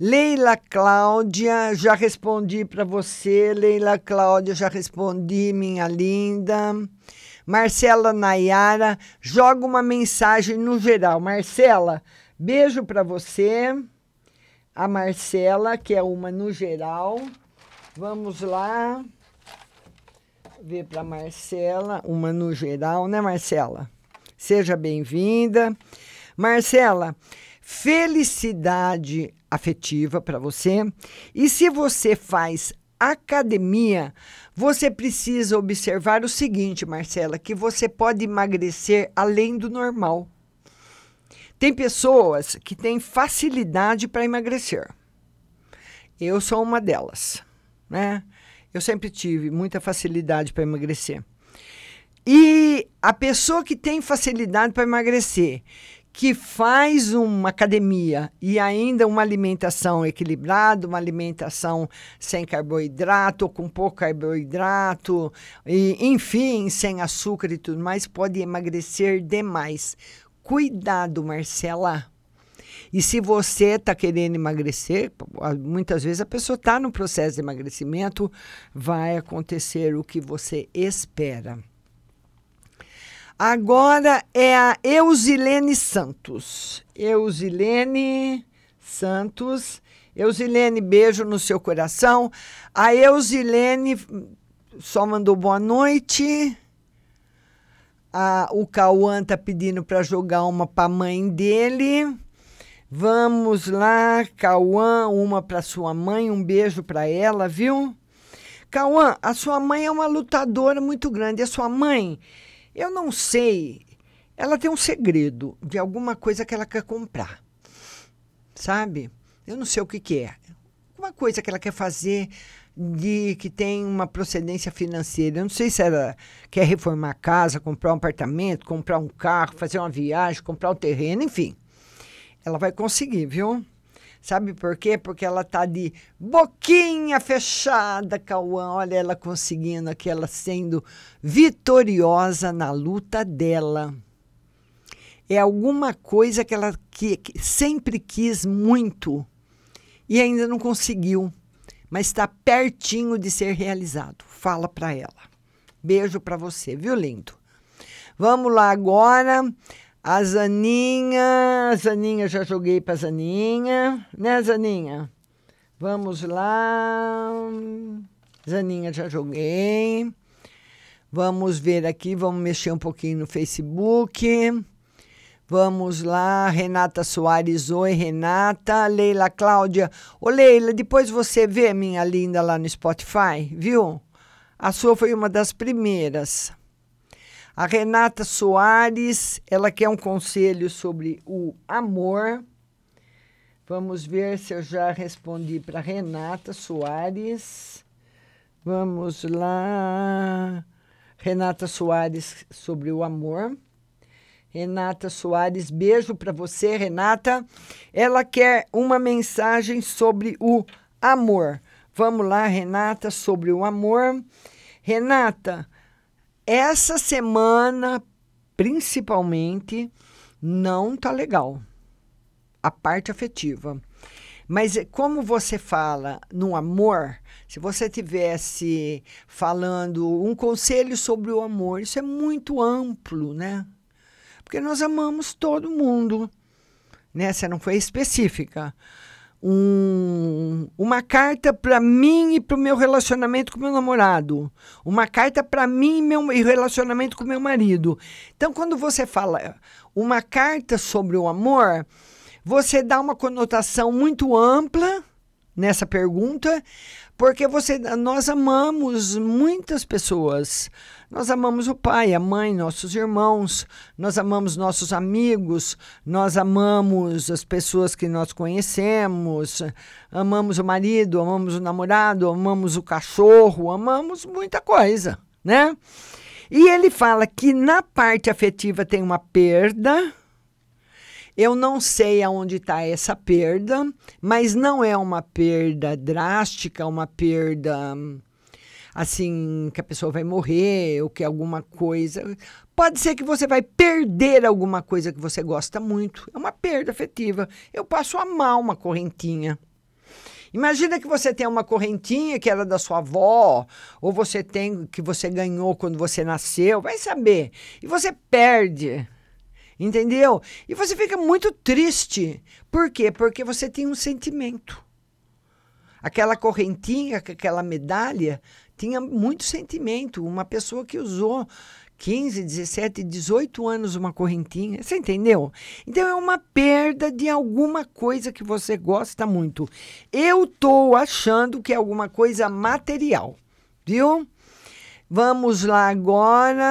Leila Cláudia, já respondi para você. Leila Cláudia, já respondi, minha linda. Marcela Nayara, joga uma mensagem no geral. Marcela, beijo para você. A Marcela, que é uma no geral. Vamos lá. Ver para Marcela, uma no geral, né, Marcela? Seja bem-vinda. Marcela, felicidade afetiva para você. E se você faz academia, você precisa observar o seguinte, Marcela, que você pode emagrecer além do normal. Tem pessoas que têm facilidade para emagrecer. Eu sou uma delas, né? Eu sempre tive muita facilidade para emagrecer. E a pessoa que tem facilidade para emagrecer, que faz uma academia e ainda uma alimentação equilibrada, uma alimentação sem carboidrato, com pouco carboidrato, e, enfim, sem açúcar e tudo mais, pode emagrecer demais. Cuidado, Marcela. E se você está querendo emagrecer, muitas vezes a pessoa está no processo de emagrecimento, vai acontecer o que você espera. Agora é a Eusilene Santos. Eusilene Santos. Eusilene, beijo no seu coração. A Eusilene só mandou boa noite. A, o Cauã tá pedindo para jogar uma para a mãe dele. Vamos lá, Cauã, uma para sua mãe, um beijo para ela, viu? Cauã, a sua mãe é uma lutadora muito grande. A sua mãe, eu não sei. Ela tem um segredo de alguma coisa que ela quer comprar. Sabe? Eu não sei o que, que é. Uma coisa que ela quer fazer de que tem uma procedência financeira. Eu não sei se ela quer reformar a casa, comprar um apartamento, comprar um carro, fazer uma viagem, comprar um terreno, enfim. Ela vai conseguir, viu? Sabe por quê? Porque ela tá de boquinha fechada, Cauã. Olha ela conseguindo aqui, ela sendo vitoriosa na luta dela. É alguma coisa que ela que, que sempre quis muito e ainda não conseguiu, mas está pertinho de ser realizado. Fala para ela. Beijo para você, viu, lindo? Vamos lá agora. A Zaninha, a Zaninha, já joguei para Zaninha, né, Zaninha? Vamos lá. Zaninha, já joguei. Vamos ver aqui, vamos mexer um pouquinho no Facebook. Vamos lá, Renata Soares, oi, Renata. Leila Cláudia. Ô, Leila, depois você vê minha linda lá no Spotify, viu? A sua foi uma das primeiras. A Renata Soares, ela quer um conselho sobre o amor. Vamos ver se eu já respondi para Renata Soares. Vamos lá. Renata Soares sobre o amor. Renata Soares, beijo para você, Renata. Ela quer uma mensagem sobre o amor. Vamos lá, Renata, sobre o amor. Renata, essa semana, principalmente, não tá legal. A parte afetiva. Mas é como você fala no amor, se você tivesse falando um conselho sobre o amor, isso é muito amplo, né? Porque nós amamos todo mundo, né? Você não foi específica um, uma carta para mim e para o meu relacionamento com meu namorado, uma carta para mim e meu relacionamento com meu marido. Então, quando você fala uma carta sobre o amor, você dá uma conotação muito ampla nessa pergunta, porque você, nós amamos muitas pessoas. Nós amamos o pai, a mãe, nossos irmãos, nós amamos nossos amigos, nós amamos as pessoas que nós conhecemos, amamos o marido, amamos o namorado, amamos o cachorro, amamos muita coisa, né? E ele fala que na parte afetiva tem uma perda. Eu não sei aonde está essa perda, mas não é uma perda drástica, uma perda assim, que a pessoa vai morrer ou que alguma coisa. Pode ser que você vai perder alguma coisa que você gosta muito. É uma perda afetiva. Eu passo a amar uma correntinha. Imagina que você tem uma correntinha que era da sua avó, ou você tem que você ganhou quando você nasceu, vai saber. E você perde. Entendeu? E você fica muito triste. Por quê? Porque você tem um sentimento. Aquela correntinha, aquela medalha, tinha muito sentimento. Uma pessoa que usou 15, 17, 18 anos uma correntinha. Você entendeu? Então é uma perda de alguma coisa que você gosta muito. Eu tô achando que é alguma coisa material, viu? Vamos lá agora.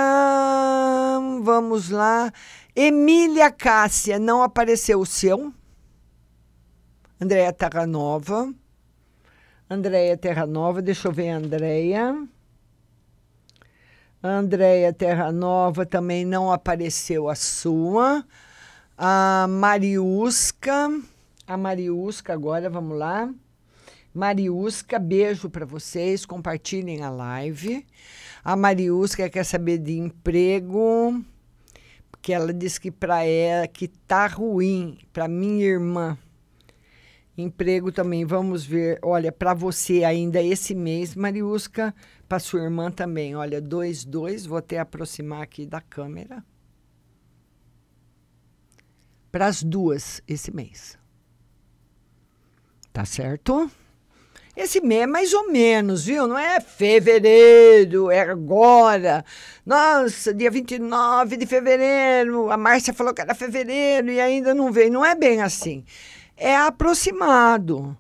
Vamos lá. Emília Cássia, não apareceu o seu? Andréa Terra Nova. Andréia Terra Nova, deixa eu ver a Andréia. Andréia Terra Nova também não apareceu a sua. A Mariusca, a Mariusca agora, vamos lá. Mariusca, beijo para vocês, compartilhem a live. A Mariusca quer saber de emprego, porque ela disse que para ela que tá ruim, para minha irmã. Emprego também, vamos ver. Olha, para você ainda esse mês, Mariusca, para sua irmã também. Olha, 2, 2, vou até aproximar aqui da câmera. Para as duas esse mês. Tá certo? Esse mês é mais ou menos, viu? Não é fevereiro, é agora. Nossa, dia 29 de fevereiro. A Márcia falou que era fevereiro e ainda não veio. Não é bem assim é aproximado,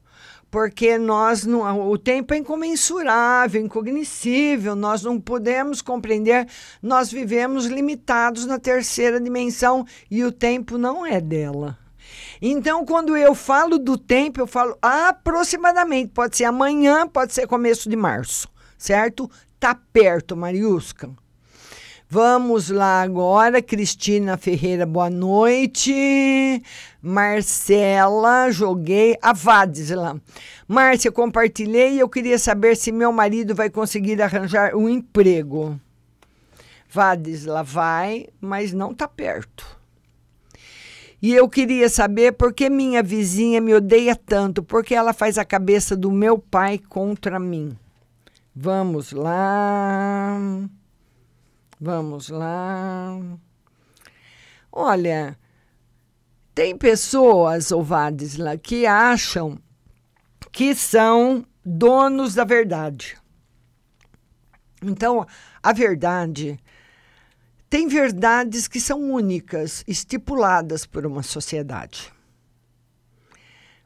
porque nós não, o tempo é incomensurável, incognoscível, nós não podemos compreender, nós vivemos limitados na terceira dimensão e o tempo não é dela. Então, quando eu falo do tempo, eu falo aproximadamente, pode ser amanhã, pode ser começo de março, certo? Tá perto, Mariusca. Vamos lá agora, Cristina Ferreira, boa noite. Marcela, joguei. A lá. Márcia, compartilhei e eu queria saber se meu marido vai conseguir arranjar um emprego. Vadisla vai, mas não está perto. E eu queria saber por que minha vizinha me odeia tanto, porque ela faz a cabeça do meu pai contra mim. Vamos lá. Vamos lá. Olha, tem pessoas, Ovades, lá, que acham que são donos da verdade. Então, a verdade tem verdades que são únicas, estipuladas por uma sociedade.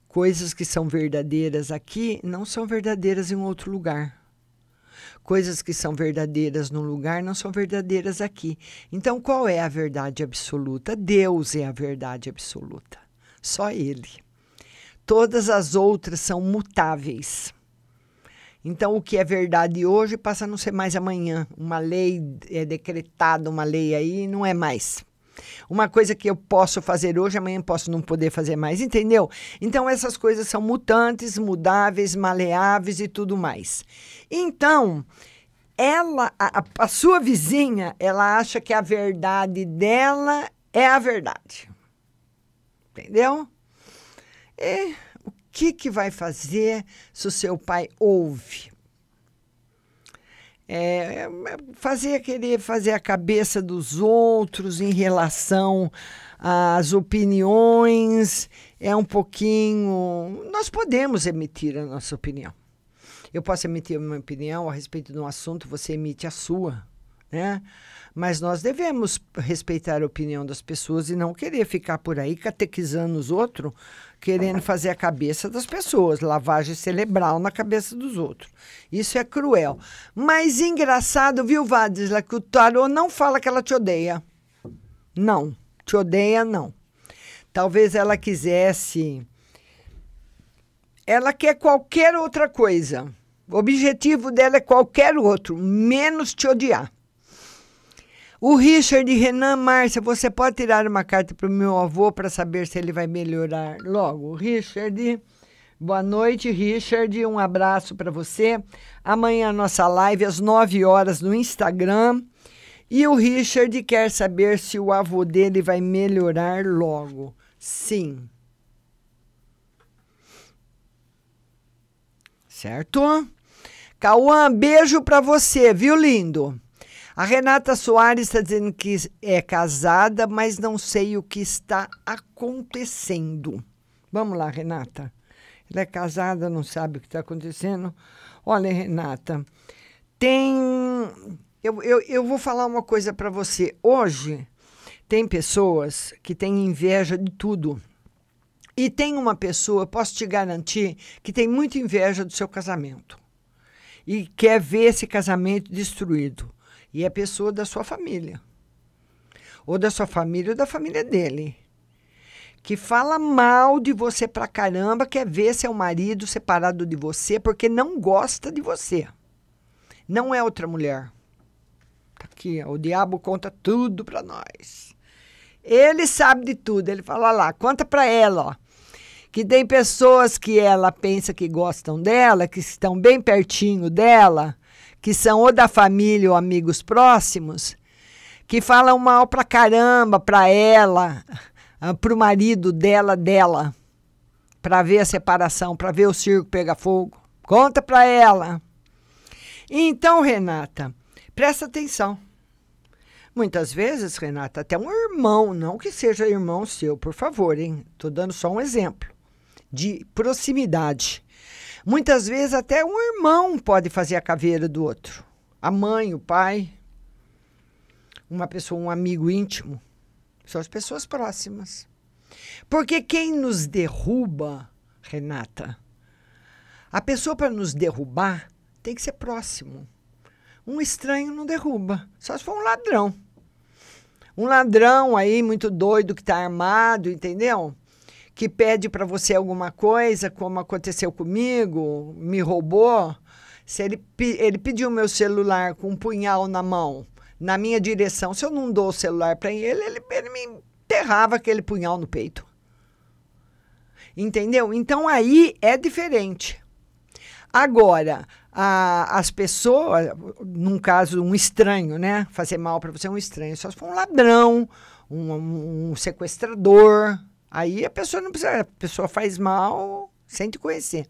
Coisas que são verdadeiras aqui não são verdadeiras em outro lugar. Coisas que são verdadeiras num lugar não são verdadeiras aqui. Então, qual é a verdade absoluta? Deus é a verdade absoluta. Só Ele. Todas as outras são mutáveis. Então, o que é verdade hoje passa a não ser mais amanhã. Uma lei é decretada, uma lei aí, não é mais. Uma coisa que eu posso fazer hoje, amanhã posso não poder fazer mais, entendeu? Então, essas coisas são mutantes, mudáveis, maleáveis e tudo mais. Então, ela, a, a sua vizinha, ela acha que a verdade dela é a verdade. Entendeu? E que, que vai fazer se o seu pai ouve? É, é, fazer querer fazer a cabeça dos outros em relação às opiniões é um pouquinho. Nós podemos emitir a nossa opinião. Eu posso emitir uma opinião a respeito de um assunto, você emite a sua, né? Mas nós devemos respeitar a opinião das pessoas e não querer ficar por aí catequizando os outros, querendo fazer a cabeça das pessoas, lavagem cerebral na cabeça dos outros. Isso é cruel. Mas engraçado, viu, Vadisla, que o tarô não fala que ela te odeia. Não, te odeia, não. Talvez ela quisesse. Ela quer qualquer outra coisa. O objetivo dela é qualquer outro, menos te odiar. O Richard Renan Márcia, você pode tirar uma carta para o meu avô para saber se ele vai melhorar logo? Richard, boa noite, Richard. Um abraço para você. Amanhã nossa live às 9 horas no Instagram. E o Richard quer saber se o avô dele vai melhorar logo. Sim. Certo? Cauã, beijo para você, viu, lindo? A Renata Soares está dizendo que é casada, mas não sei o que está acontecendo. Vamos lá, Renata. Ela é casada, não sabe o que está acontecendo. Olha, Renata, tem. Eu, eu, eu vou falar uma coisa para você. Hoje, tem pessoas que têm inveja de tudo. E tem uma pessoa, posso te garantir, que tem muita inveja do seu casamento. E quer ver esse casamento destruído e é pessoa da sua família. Ou da sua família ou da família dele. Que fala mal de você pra caramba, quer ver seu marido separado de você porque não gosta de você. Não é outra mulher. Tá aqui, o diabo conta tudo pra nós. Ele sabe de tudo. Ele fala lá, conta pra ela, ó que tem pessoas que ela pensa que gostam dela, que estão bem pertinho dela, que são ou da família ou amigos próximos, que falam mal pra caramba pra ela, ah, pro marido dela, dela, pra ver a separação, pra ver o circo pegar fogo. Conta pra ela. Então, Renata, presta atenção. Muitas vezes, Renata, até um irmão, não que seja irmão seu, por favor, hein? Tô dando só um exemplo de proximidade. Muitas vezes até um irmão pode fazer a caveira do outro. A mãe, o pai, uma pessoa, um amigo íntimo. São as pessoas próximas. Porque quem nos derruba, Renata, a pessoa para nos derrubar tem que ser próximo. Um estranho não derruba, só se for um ladrão. Um ladrão aí muito doido que está armado, entendeu? Que pede para você alguma coisa, como aconteceu comigo, me roubou, se ele, ele pediu meu celular com um punhal na mão, na minha direção, se eu não dou o celular para ele, ele, ele me enterrava aquele punhal no peito. Entendeu? Então aí é diferente. Agora, a- as pessoas, num caso, um estranho, né? Fazer mal para você é um estranho. Só se for um ladrão, um, um- um sequestrador. Aí a pessoa não precisa. A pessoa faz mal sem te conhecer.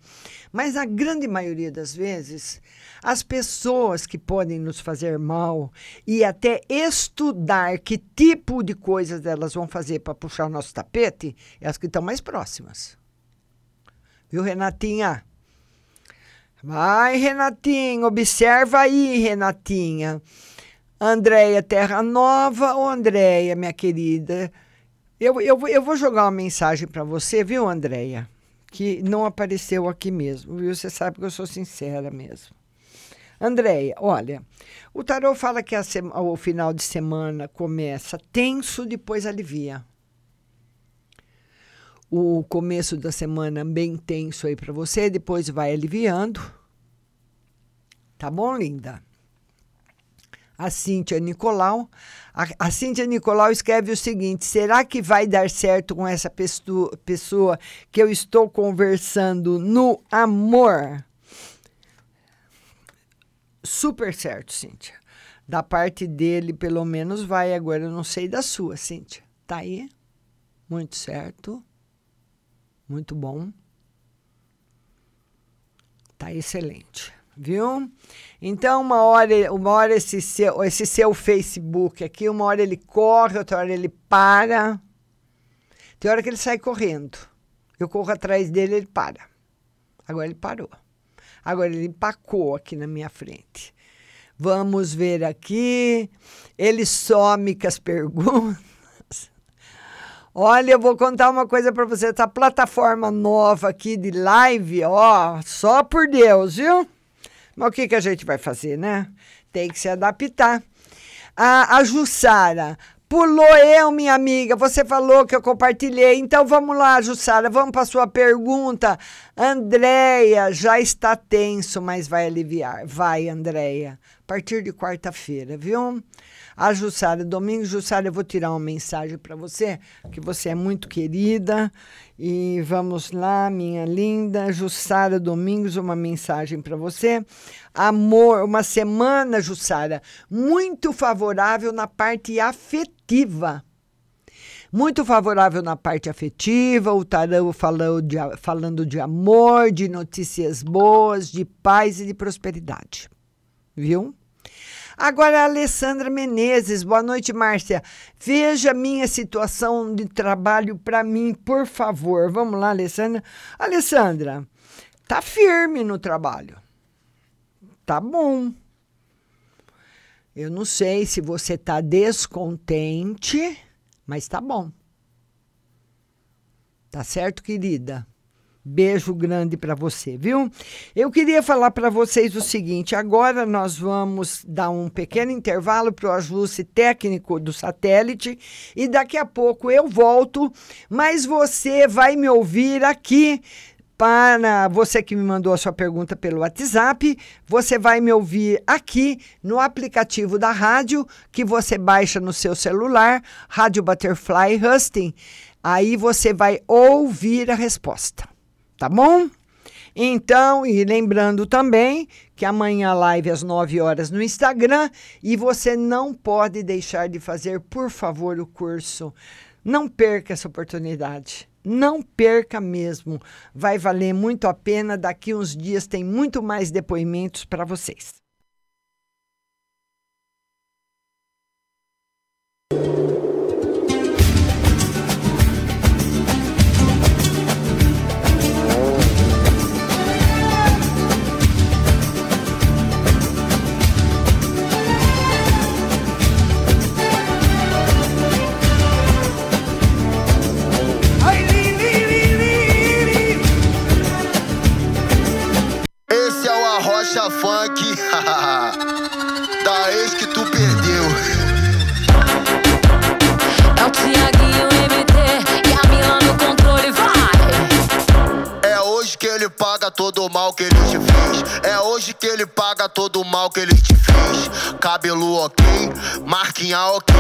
Mas a grande maioria das vezes, as pessoas que podem nos fazer mal e até estudar que tipo de coisas elas vão fazer para puxar o nosso tapete, é as que estão mais próximas. Viu, Renatinha? Vai, Renatinha, observa aí, Renatinha. Andréia Terra Nova, ô Andréia, minha querida. Eu, eu, vou- eu vou jogar uma mensagem para você, viu, Andréia? Que não apareceu aqui mesmo, viu? Você sabe que eu sou sincera mesmo. Andréia, olha, o tarô fala que sema- o final de semana começa tenso, depois alivia. O começo da semana bem tenso aí para você, depois vai aliviando. Tá bom, linda? A Cíntia Nicolau. A, a Cíntia Nicolau escreve o seguinte: será que vai dar certo com essa pessoa que eu estou conversando no amor? Super certo, Cíntia. Da parte dele, pelo menos, vai. Agora eu não sei da sua, Cíntia. Tá aí? Muito certo. Muito bom. Tá excelente, viu? Então, uma hora, uma hora esse seu, esse seu Facebook aqui, uma hora ele corre, outra hora ele para. Tem hora que ele sai correndo. Eu corro atrás dele, ele para. Agora ele parou. Agora ele empacou aqui na minha frente. Vamos ver aqui. Ele some com as perguntas. Olha, eu vou contar uma coisa para você. Essa plataforma nova aqui de live, ó, só por Deus, viu? Mas o que, que a gente vai fazer, né? Tem que se adaptar. A, a Jussara, pulou eu, minha amiga. Você falou que eu compartilhei. Então vamos lá, Jussara, vamos para sua pergunta. Andréia, já está tenso, mas vai aliviar. Vai, Andréia. A partir de quarta-feira, viu? A Jussara, domingo, Jussara, eu vou tirar uma mensagem para você, que você é muito querida. E vamos lá, minha linda. Jussara Domingos, uma mensagem para você. Amor, uma semana, Jussara, muito favorável na parte afetiva. Muito favorável na parte afetiva, o tarô falou de, falando de amor, de notícias boas, de paz e de prosperidade. Viu? Agora, a Alessandra Menezes. Boa noite, Márcia. Veja minha situação de trabalho para mim, por favor. Vamos lá, Alessandra. Alessandra, tá firme no trabalho. Tá bom. Eu não sei se você tá descontente, mas tá bom. Tá certo, querida? Beijo grande para você, viu? Eu queria falar para vocês o seguinte: agora nós vamos dar um pequeno intervalo para o ajuste técnico do satélite e daqui a pouco eu volto, mas você vai me ouvir aqui. Para você que me mandou a sua pergunta pelo WhatsApp, você vai me ouvir aqui no aplicativo da rádio que você baixa no seu celular, Rádio Butterfly Husting. Aí você vai ouvir a resposta tá bom? Então, e lembrando também que amanhã live às 9 horas no Instagram e você não pode deixar de fazer, por favor, o curso. Não perca essa oportunidade. Não perca mesmo. Vai valer muito a pena. Daqui uns dias tem muito mais depoimentos para vocês. Da ex que tu perdeu. É o Tiaguinho MT e a Mila no controle, vai! É hoje que ele paga todo o mal que ele te fez. É hoje que ele paga todo o mal que ele te fez. Cabelo ok, marquinha ok,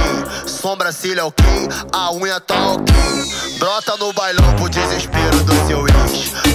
sobrancelha ok, a unha tá ok. Brota no bailão pro desespero do seu ex.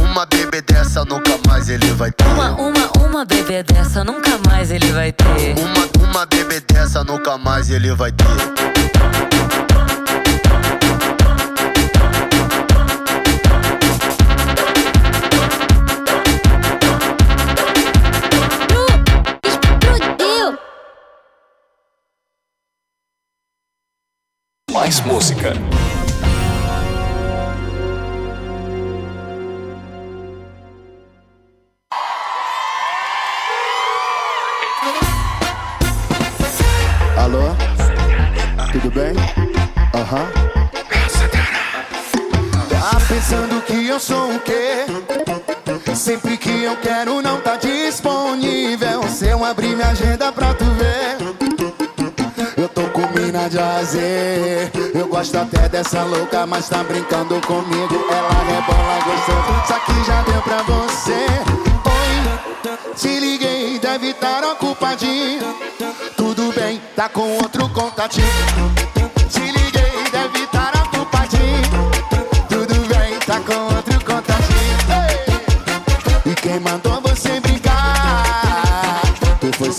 Uma bebê dessa nunca mais ele vai ter. Uma, uma, uma bebê dessa nunca mais ele vai ter. Uma, uma bebê dessa nunca mais ele vai ter. Mais música. Eu sou o quê? Sempre que eu quero não tá disponível. Se eu abrir minha agenda pra tu ver, eu tô com mina de azer. Eu gosto até dessa louca, mas tá brincando comigo. Ela rebola gostoso, só que já deu pra você. Oi, te liguei, deve estar ocupadinho. Tudo bem, tá com outro contatinho.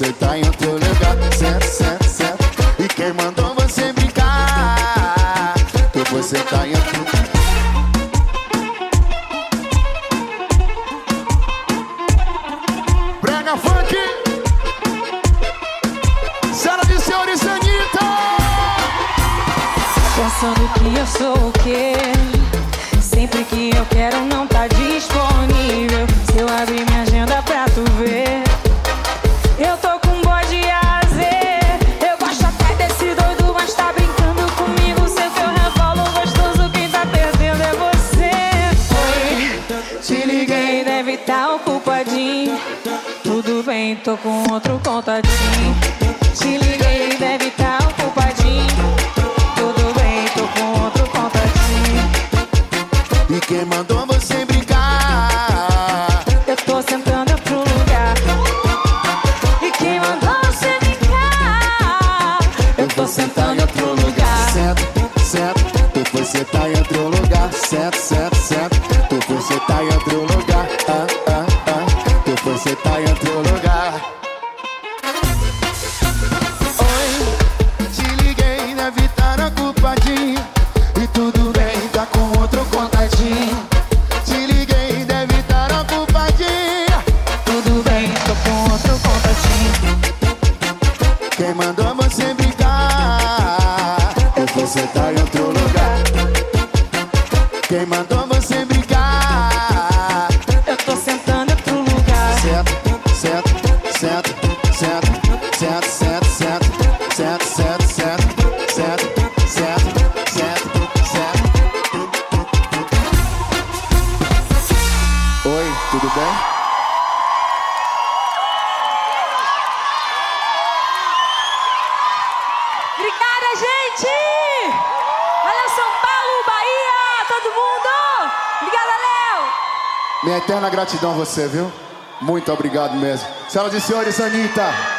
Tu foi sentar Obrigada, gente! Olha São Paulo, Bahia, todo mundo! Obrigada, Léo! Minha eterna gratidão a você, viu? Muito obrigado mesmo. Senhoras e senhores, Anitta.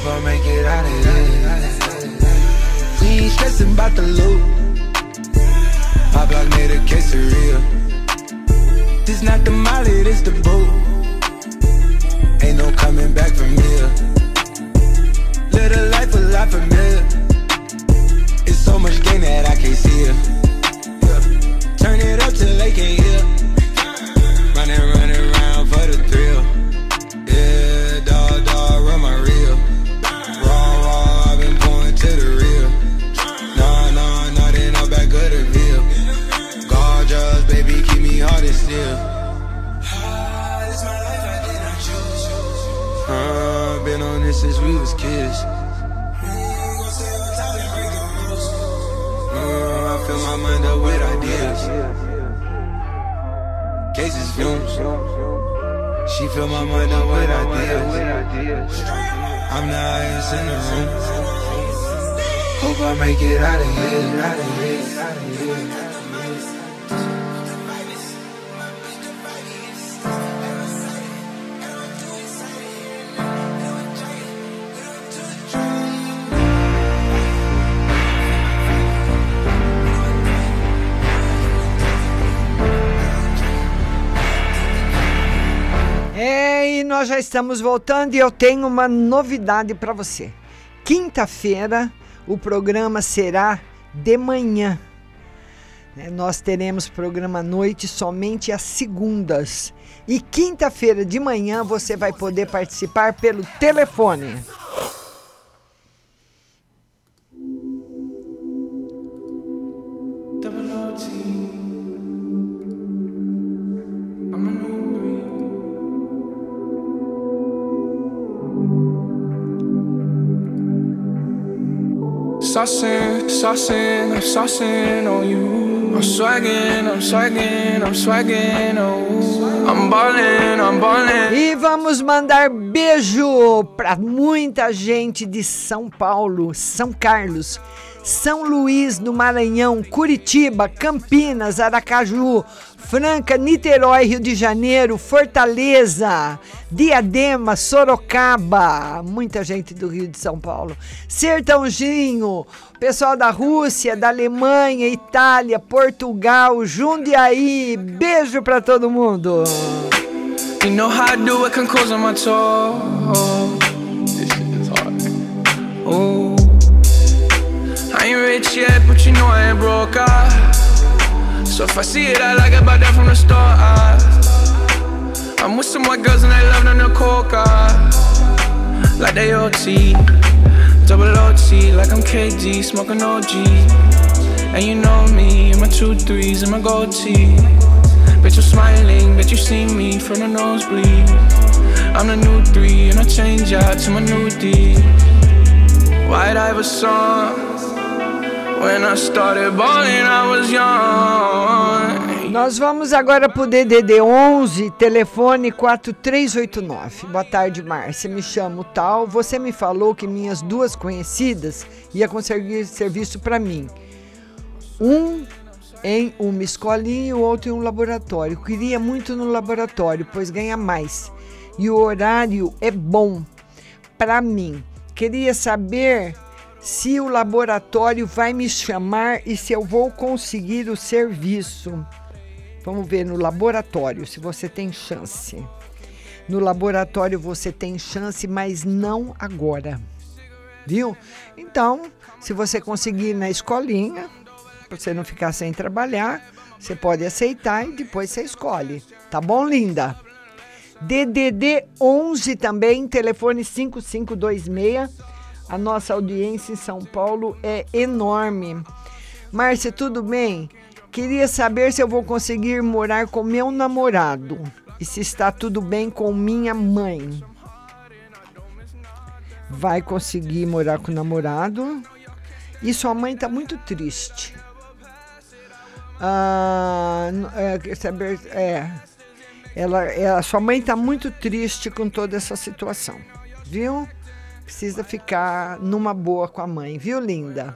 Hope I make it out of here. We ain't stressing about the loot. My block made a quesadilla. This not the molly, this the boot. Ain't no coming back from here. A life a lot familiar. It's so much gain that I can't see it. Estamos voltando e eu tenho uma novidade para você. Quinta-feira o programa será de manhã. né? Nós teremos programa à noite somente às segundas. E quinta-feira de manhã você vai poder participar pelo telefone. Saucing, saucing, I'm saucing on you. I'm swagging, I'm swagging, I'm swagging, oh. I'm ballin', I'm ballin'. E vamos mandar beijo para muita gente de São Paulo, São Carlos, São Luís do Maranhão, Curitiba, Campinas, Aracaju, Franca, Niterói, Rio de Janeiro, Fortaleza, Diadema, Sorocaba, muita gente do Rio de São Paulo, Sertãozinho, pessoal da Rússia, da Alemanha, Itália, Portugal, Jundiaí, beijo para todo mundo. You know rich yet, but you know I ain't broke. ah. So if I see it, I like it, but that from the start. ah. I'm with some white girls and they love them the coca. Like they OT, double OT, like I'm KD, smoking OG. And you know me, and my two threes and my gold tee. Bet you're smiling, bet you see me from the nosebleed. I'm the new three, and I change out to my new D. When I I young. Nós vamos agora pro DDD 11, telefone 4389. Boa tarde, Márcia. Me chamo tal. Você me falou que minhas duas conhecidas ia conseguir serviço para mim. Um em uma escolinha e o outro em um laboratório. Queria muito no laboratório, pois ganha mais. E o horário é bom para mim. Queria saber se o laboratório vai me chamar e se eu vou conseguir o serviço. Vamos ver no laboratório se você tem chance. No laboratório você tem chance, mas não agora. Viu? Então, se você conseguir na escolinha, pra você não ficar sem trabalhar, você pode aceitar e depois você escolhe. Tá bom, linda? DDD 11 também, telefone 5526. A nossa audiência em São Paulo é enorme. Márcia, tudo bem? Queria saber se eu vou conseguir morar com meu namorado e se está tudo bem com minha mãe. Vai conseguir morar com o namorado e sua mãe está muito triste. Ah, é, saber, é, ela, ela, sua mãe está muito triste com toda essa situação, viu? Precisa ficar numa boa com a mãe, viu, linda?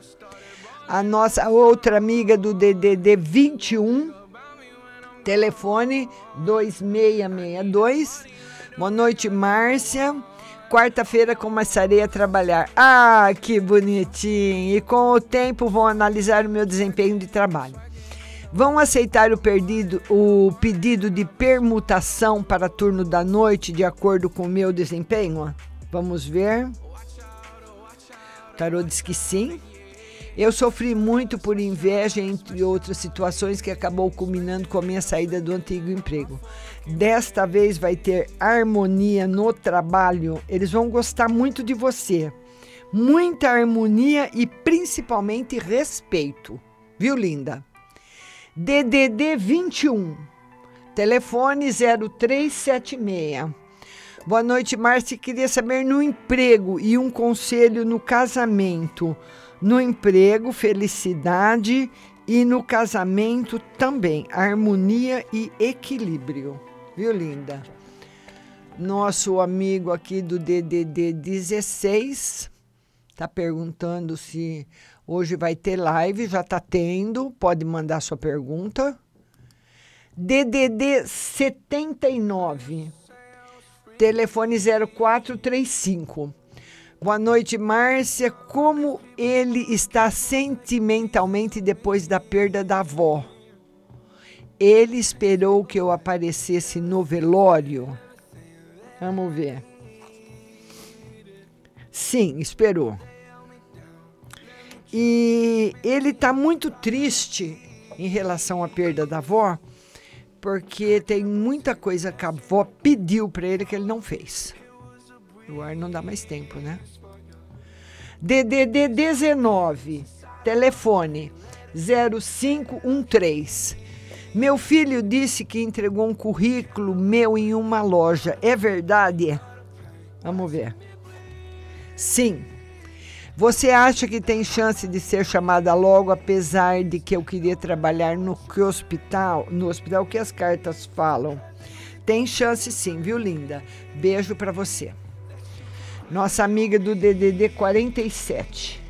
A nossa outra amiga do DDD 21, telefone 2662. Boa noite, Márcia. Quarta-feira começarei a trabalhar. Ah, que bonitinho! E com o tempo vou analisar o meu desempenho de trabalho. Vão aceitar o, perdido, o pedido de permutação para turno da noite de acordo com o meu desempenho? Vamos ver. Tarô diz que sim. Eu sofri muito por inveja, entre outras situações, que acabou culminando com a minha saída do antigo emprego. Desta vez vai ter harmonia no trabalho. Eles vão gostar muito de você. Muita harmonia e principalmente respeito. Viu, linda? DDD 21, telefone 0376. Boa noite, Márcia. Queria saber no emprego e um conselho no casamento. No emprego, felicidade e no casamento também, harmonia e equilíbrio. Viu, linda? Nosso amigo aqui do DDD 16 está perguntando se hoje vai ter live, já está tendo, pode mandar sua pergunta. DDD 79, telefone 0435. Boa noite, Márcia. Como ele está sentimentalmente depois da perda da avó? Ele esperou que eu aparecesse no velório? Vamos ver. Sim, esperou. E ele está muito triste em relação à perda da avó, porque tem muita coisa que a avó pediu para ele que ele não fez. O ar não dá mais tempo, né? DDD 19, telefone 0513. Meu filho disse que entregou um currículo meu em uma loja. É verdade? Vamos ver. Sim. Você acha que tem chance de ser chamada logo, apesar de que eu queria trabalhar no que hospital, no hospital que as cartas falam? Tem chance sim, viu, linda? Beijo para você. Nossa amiga do DDD 47,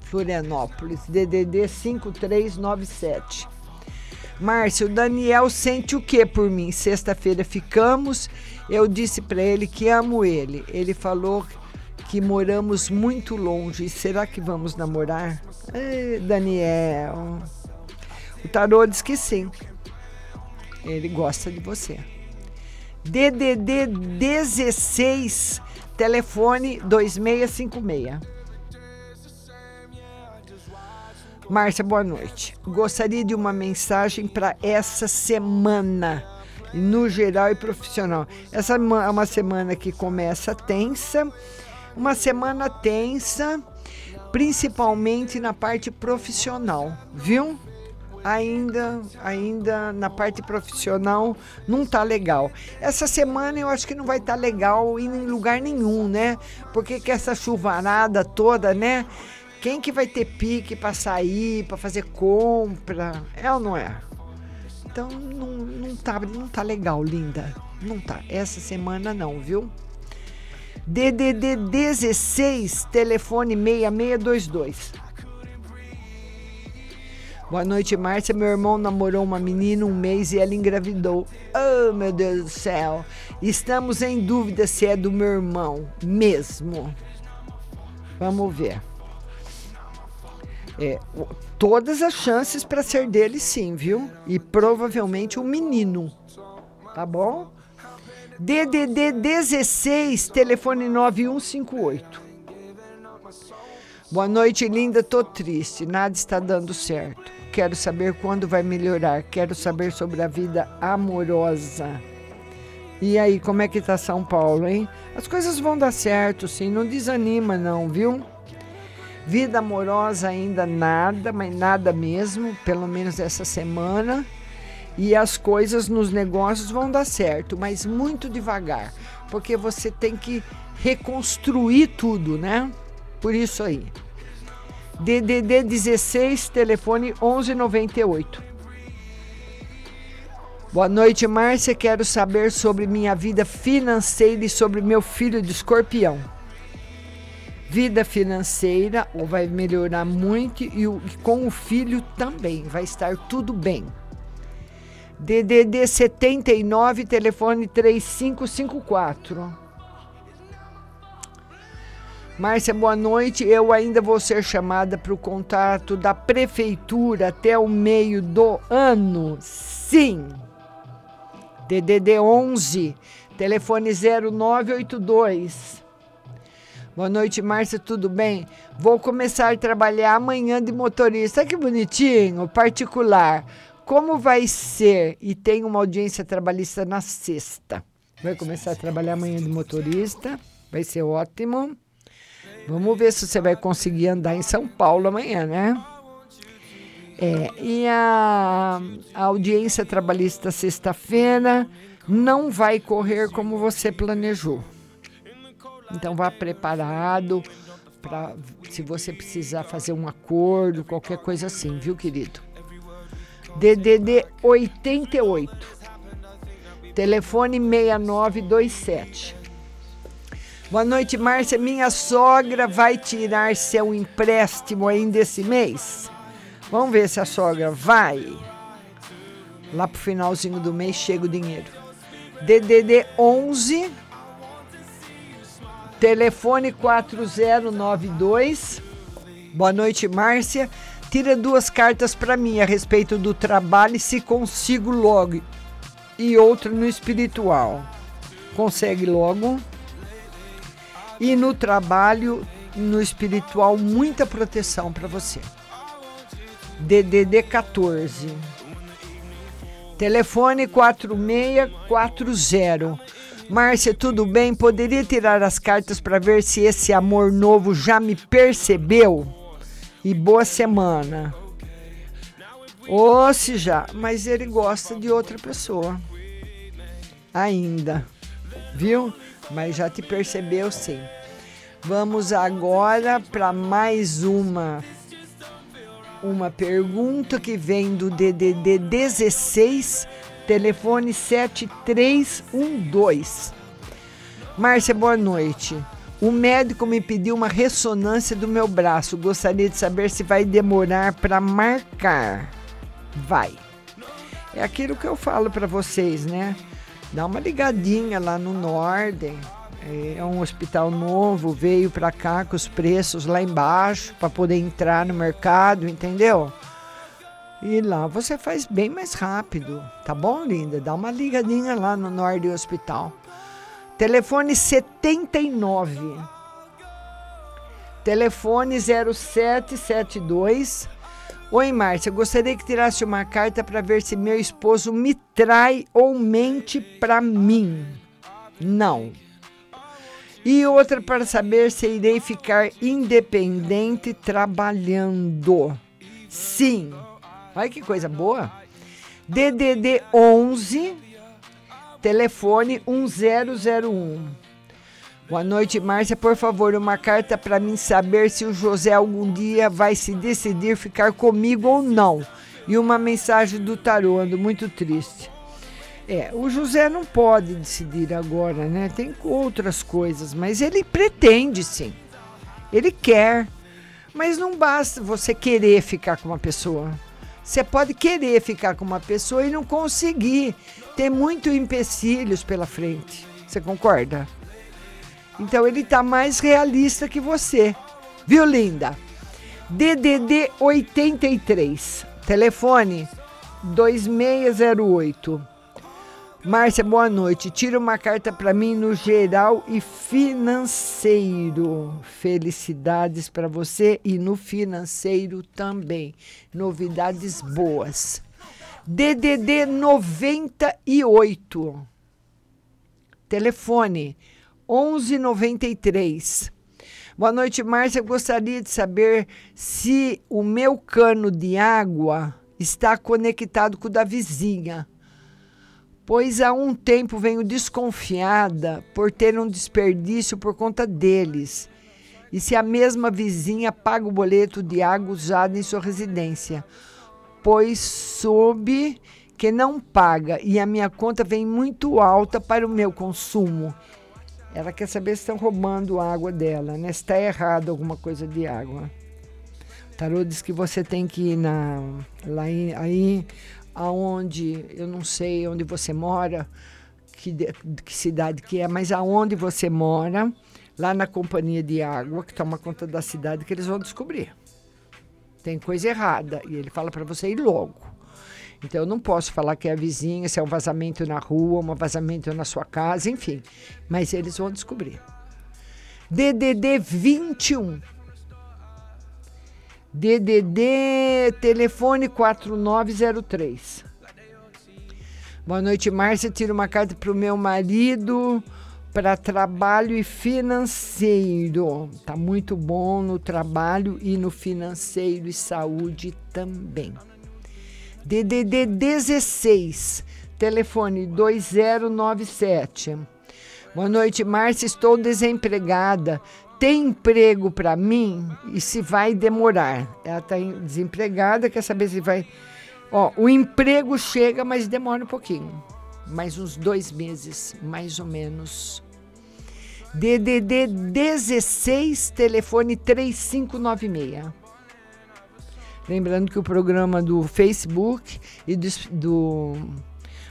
Florianópolis, DDD 5397. Márcio, Daniel sente o que por mim? Sexta-feira ficamos, eu disse para ele que amo ele. Ele falou que moramos muito longe. Será que vamos namorar? Ei, Daniel. O tarô diz que sim. Ele gosta de você. DDD 16, telefone 2656. Márcia, boa noite. Gostaria de uma mensagem para essa semana, no geral e profissional. Essa é uma semana que começa tensa, uma semana tensa, principalmente na parte profissional, viu? Ainda, ainda na parte profissional não tá legal. Essa semana eu acho que não vai estar tá legal em lugar nenhum, né? Porque com essa chuvarada toda, né? Quem que vai ter pique para sair, para fazer compra? É ou não é? Então não, não, tá, não tá legal, linda. Não tá. Essa semana não, viu? DDD 16, telefone 6622. Boa noite, Márcia. Meu irmão namorou uma menina um mês e ela engravidou. Oh, meu Deus do céu. Estamos em dúvida se é do meu irmão mesmo. Vamos ver. É, todas as chances para ser dele, sim, viu? E provavelmente um menino. Tá bom? DDD 16, telefone 9158. Boa noite, linda. Tô triste, nada está dando certo. Quero saber quando vai melhorar. Quero saber sobre a vida amorosa. E aí, como é que tá São Paulo, hein? As coisas vão dar certo, sim. Não desanima, não, viu? Vida amorosa ainda nada, mas nada mesmo, pelo menos essa semana. E as coisas nos negócios vão dar certo, mas muito devagar, porque você tem que reconstruir tudo, né? Por isso aí. DDD 16, telefone 1198. Boa noite, Márcia. Quero saber sobre minha vida financeira e sobre meu filho de escorpião. Vida financeira vai melhorar muito e com o filho também vai estar tudo bem. DDD 79, telefone 3554. Márcia, boa noite. Eu ainda vou ser chamada para o contato da prefeitura até o meio do ano. Sim. DDD 11, telefone 0982. Boa noite, Márcia, tudo bem? Vou começar a trabalhar amanhã de motorista. Que bonitinho, particular. Como vai ser? E tem uma audiência trabalhista na sexta. Vai começar a trabalhar amanhã de motorista. Vai ser ótimo. Vamos ver se você vai conseguir andar em São Paulo amanhã, né? É, e a, a audiência trabalhista sexta-feira não vai correr como você planejou. Então vá preparado para se você precisar fazer um acordo, qualquer coisa assim, viu, querido? DDD 88. Telefone 6927. Boa noite, Márcia. Minha sogra vai tirar seu empréstimo ainda esse mês? Vamos ver se a sogra vai. Lá pro finalzinho do mês chega o dinheiro. DDD 11 Telefone 4092. Boa noite, Márcia. Tira duas cartas para mim a respeito do trabalho se consigo logo. E outra no espiritual. Consegue logo. E no trabalho, no espiritual, muita proteção para você. DDD 14. Telefone 4640. Márcia, tudo bem? Poderia tirar as cartas para ver se esse amor novo já me percebeu? E boa semana. Ou se já, mas ele gosta de outra pessoa. Ainda. Viu? Mas já te percebeu sim. Vamos agora para mais uma uma pergunta que vem do DDD 16, telefone 7312. Márcia, boa noite. O médico me pediu uma ressonância do meu braço. Gostaria de saber se vai demorar para marcar. Vai. É aquilo que eu falo para vocês, né? Dá uma ligadinha lá no Norden. É um hospital novo, veio para cá com os preços lá embaixo para poder entrar no mercado, entendeu? E lá você faz bem mais rápido, tá bom, linda? Dá uma ligadinha lá no Norden Hospital. Telefone 79. Telefone 0772. Oi, Márcia, gostaria que tirasse uma carta para ver se meu esposo me trai ou mente para mim. Não. E outra para saber se irei ficar independente trabalhando. Sim. Olha que coisa boa. DDD 11 telefone 1001. Boa noite, Márcia. Por favor, uma carta para mim saber se o José algum dia vai se decidir ficar comigo ou não. E uma mensagem do tarô, ando muito triste. É, o José não pode decidir agora, né? Tem outras coisas, mas ele pretende sim. Ele quer. Mas não basta você querer ficar com uma pessoa. Você pode querer ficar com uma pessoa e não conseguir. Ter muito empecilhos pela frente. Você concorda? Então ele está mais realista que você. Viu, linda? DDD 83, telefone 2608. Márcia, boa noite. Tira uma carta para mim no geral e financeiro. Felicidades para você e no financeiro também. Novidades boas. DDD 98. Telefone 1193. Boa noite, Márcia. Gostaria de saber se o meu cano de água está conectado com o da vizinha. Pois há um tempo venho desconfiada por ter um desperdício por conta deles. E se a mesma vizinha paga o boleto de água usado em sua residência. Pois soube que não paga e a minha conta vem muito alta para o meu consumo. Ela quer saber se estão roubando água dela, né? Se está errado alguma coisa de água. O tarô diz que você tem que ir na, lá aí, aí aonde, eu não sei onde você mora, que, que cidade que é, mas aonde você mora, lá na companhia de água, que toma conta da cidade, que eles vão descobrir. Tem coisa errada. E ele fala para você ir logo. Então eu não posso falar que é a vizinha, se é um vazamento na rua, um vazamento na sua casa, enfim. Mas eles vão descobrir. DDD 21. DDD telefone 4903. Boa noite, Márcia. Tira uma carta para o meu marido para trabalho e financeiro. Tá muito bom no trabalho e no financeiro e saúde também. DDD 16, telefone 2097. Boa noite, Márcia. Estou desempregada. Tem emprego para mim e se vai demorar. Ela está desempregada, quer saber se vai. Ó, o emprego chega, mas demora um pouquinho. Mais uns dois meses, mais ou menos. DDD 16, telefone 3596. Lembrando que o programa do Facebook e do, do,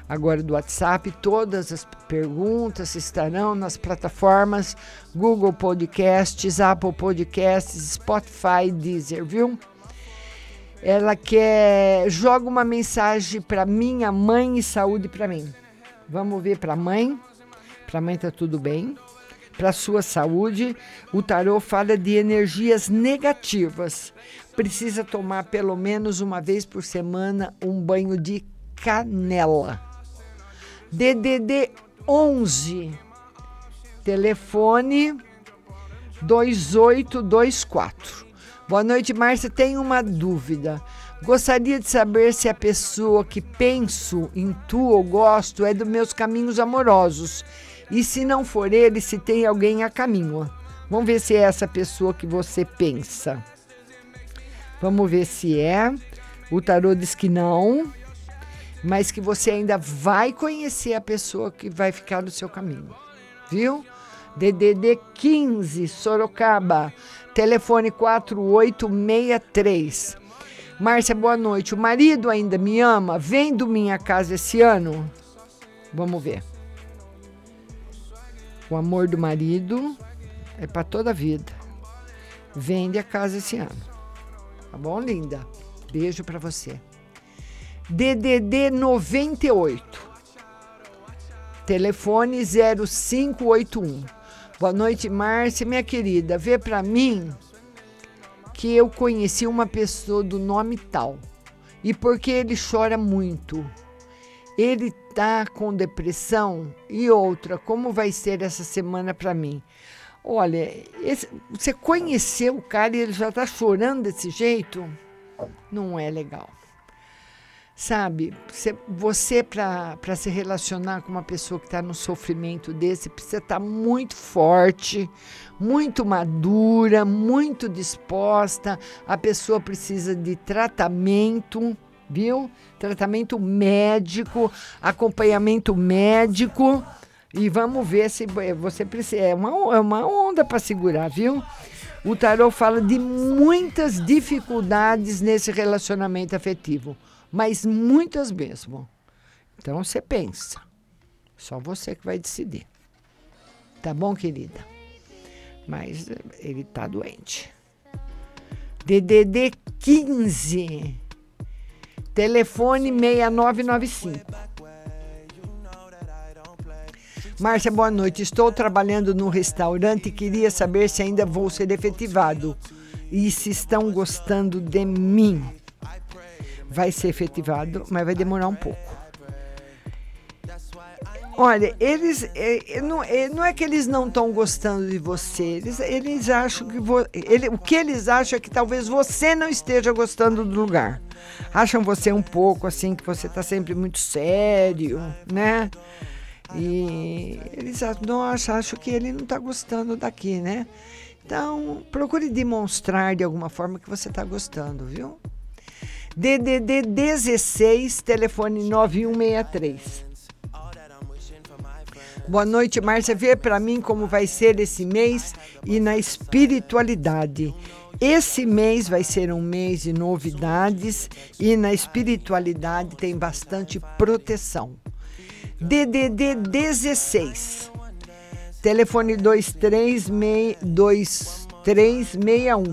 agora do WhatsApp, todas as perguntas estarão nas plataformas Google Podcasts, Apple Podcasts, Spotify, Deezer, viu? Ela quer joga uma mensagem para minha mãe e saúde para mim. Vamos ver para a mãe. Para a mãe tá tudo bem. Para sua saúde, o tarô fala de energias negativas precisa tomar pelo menos uma vez por semana um banho de canela. DDD 11, telefone 2824. Boa noite, Márcia. Tenho uma dúvida. Gostaria de saber se a pessoa que penso, intuo ou gosto é dos meus caminhos amorosos. E se não for ele, se tem alguém a caminho. Vamos ver se é essa pessoa que você pensa. Vamos ver se é. O tarô diz que não, mas que você ainda vai conhecer a pessoa que vai ficar no seu caminho. Viu? DDD 15, Sorocaba, telefone 4863. Márcia, boa noite. O marido ainda me ama? Vem do minha casa esse ano? Vamos ver. O amor do marido é para toda a vida. Vende a casa esse ano. Tá bom, linda? Beijo para você. DDD 98. Telefone 0581. Boa noite, Márcia, minha querida. Vê para mim que eu conheci uma pessoa do nome tal. E porque ele chora muito. Ele tá com depressão e outra, como vai ser essa semana para mim? Olha, esse, você conheceu o cara e ele já está chorando desse jeito? Não é legal. Sabe, você, você para se relacionar com uma pessoa que está no sofrimento desse, precisa estar tá muito forte, muito madura, muito disposta. A pessoa precisa de tratamento, viu? Tratamento médico, acompanhamento médico e vamos ver se você precisa. É uma, é uma onda para segurar, viu? O tarot fala de muitas dificuldades nesse relacionamento afetivo, mas muitas mesmo. Então você pensa. Só você que vai decidir. Tá bom, querida? Mas ele tá doente. DDD 15. Telefone 6995. Márcia, boa noite. Estou trabalhando no restaurante e queria saber se ainda vou ser efetivado e se estão gostando de mim. Vai ser efetivado, mas vai demorar um pouco. Olha, eles é, é, não, é, não é que eles não estão gostando de você, eles, eles acham que vo, ele, o que eles acham é que talvez você não esteja gostando do lugar. Acham você um pouco assim que você está sempre muito sério, né? E eles acham, acho que ele não está gostando daqui, né? Então, procure demonstrar de alguma forma que você está gostando, viu? DDD 16, telefone 9163. Boa noite, Márcia. Vê para mim como vai ser esse mês e na espiritualidade. Esse mês vai ser um mês de novidades e na espiritualidade tem bastante proteção. DDD 16. Telefone 2361.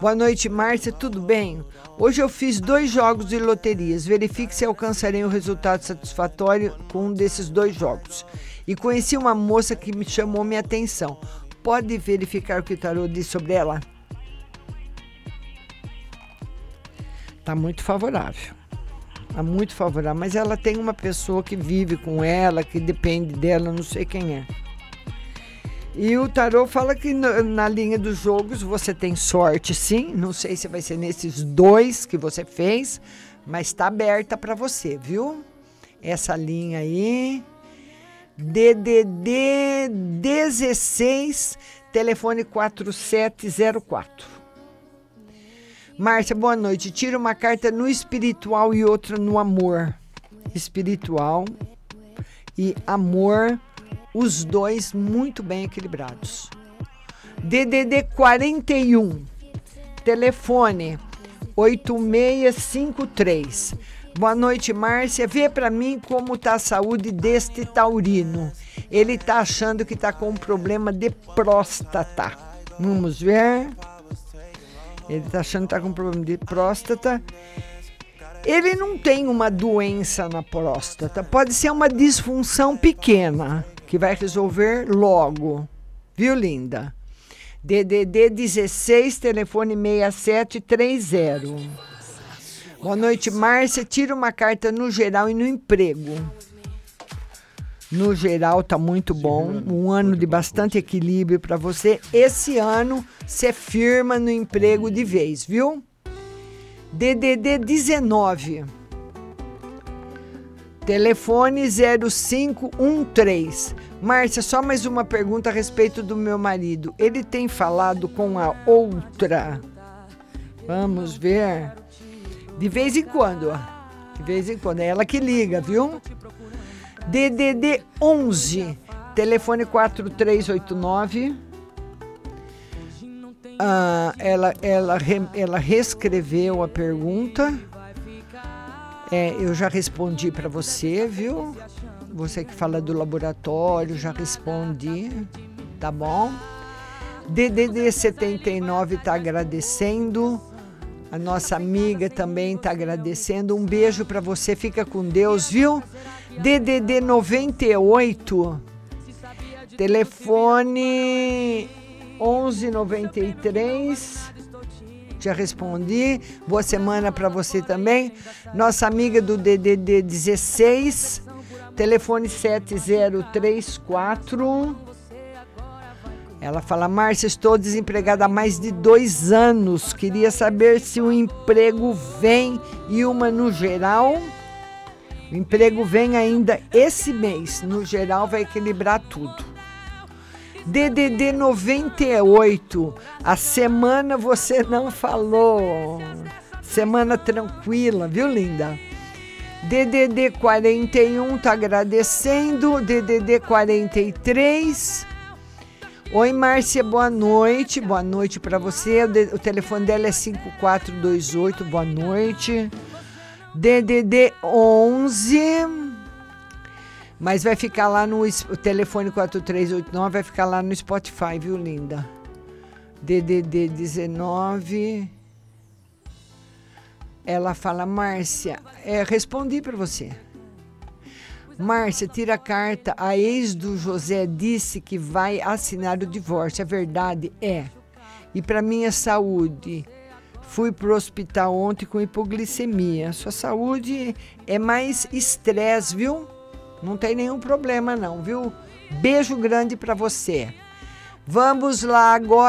Boa noite, Márcia. Tudo bem? Hoje eu fiz dois jogos de loterias. Verifique se alcançarei um resultado satisfatório com um desses dois jogos. E conheci uma moça que me chamou minha atenção. Pode verificar o que o tarô diz sobre ela? Tá muito favorável. Tá muito favorável. Mas ela tem uma pessoa que vive com ela, que depende dela, não sei quem é. E o tarô fala que na, linha dos jogos você tem sorte, sim. Não sei se vai ser nesses dois que você fez, mas está aberta para você, viu? Essa linha aí. DDD 16, telefone 4704. Márcia, boa noite. Tira uma carta no espiritual e outra no amor. Espiritual e amor os dois muito bem equilibrados. DDD 41, telefone 8653. Boa noite, Márcia. Vê para mim como tá a saúde deste taurino. Ele tá achando que tá com um problema de próstata. Vamos ver. Ele tá achando que tá com problema de próstata. Ele não tem uma doença na próstata, pode ser uma disfunção pequena que vai resolver logo. Viu, linda? DDD 16, telefone 6730. Boa noite, Márcia. Tira uma carta no geral e no emprego. No geral, tá muito bom. Um ano de bastante equilíbrio para você. Esse ano, você firma no emprego de vez, viu? DDD 19. Telefone 0513. Márcia, só mais uma pergunta a respeito do meu marido. Ele tem falado com a outra? Vamos ver. De vez em quando, ó. De vez em quando. É ela que liga, viu? DDD 11. Telefone 4389. Ah, ela, ela, ela reescreveu a pergunta. É, eu já respondi para você, viu? Você que fala do laboratório, já respondi, tá bom? DDD 79 está agradecendo. A nossa amiga também está agradecendo. Um beijo para você, fica com Deus, viu? DDD 98, telefone 1193 já respondi. Boa semana para você também. Nossa amiga do DDD 16, telefone 7034. Ela fala: Márcia, estou desempregada há mais de dois anos. Queria saber se o emprego vem e uma no geral. O emprego vem ainda esse mês. No geral, vai equilibrar tudo. DDD 98. A semana você não falou. Semana tranquila, viu, linda? DDD 41 tá agradecendo. DDD 43. Oi, Márcia, boa noite. Boa noite para você. O telefone dela é 5428. Boa noite. DDD 11 mas vai ficar lá no o telefone 4389, vai ficar lá no Spotify, viu, linda? DDD 19. Ela fala, Márcia, é, respondi para você. Márcia, tira a carta. A ex do José disse que vai assinar o divórcio. A verdade é. E para minha saúde, fui pro hospital ontem com hipoglicemia. Sua saúde é mais estresse, viu? Não tem nenhum problema não, viu? Beijo grande para você. Vamos lá agora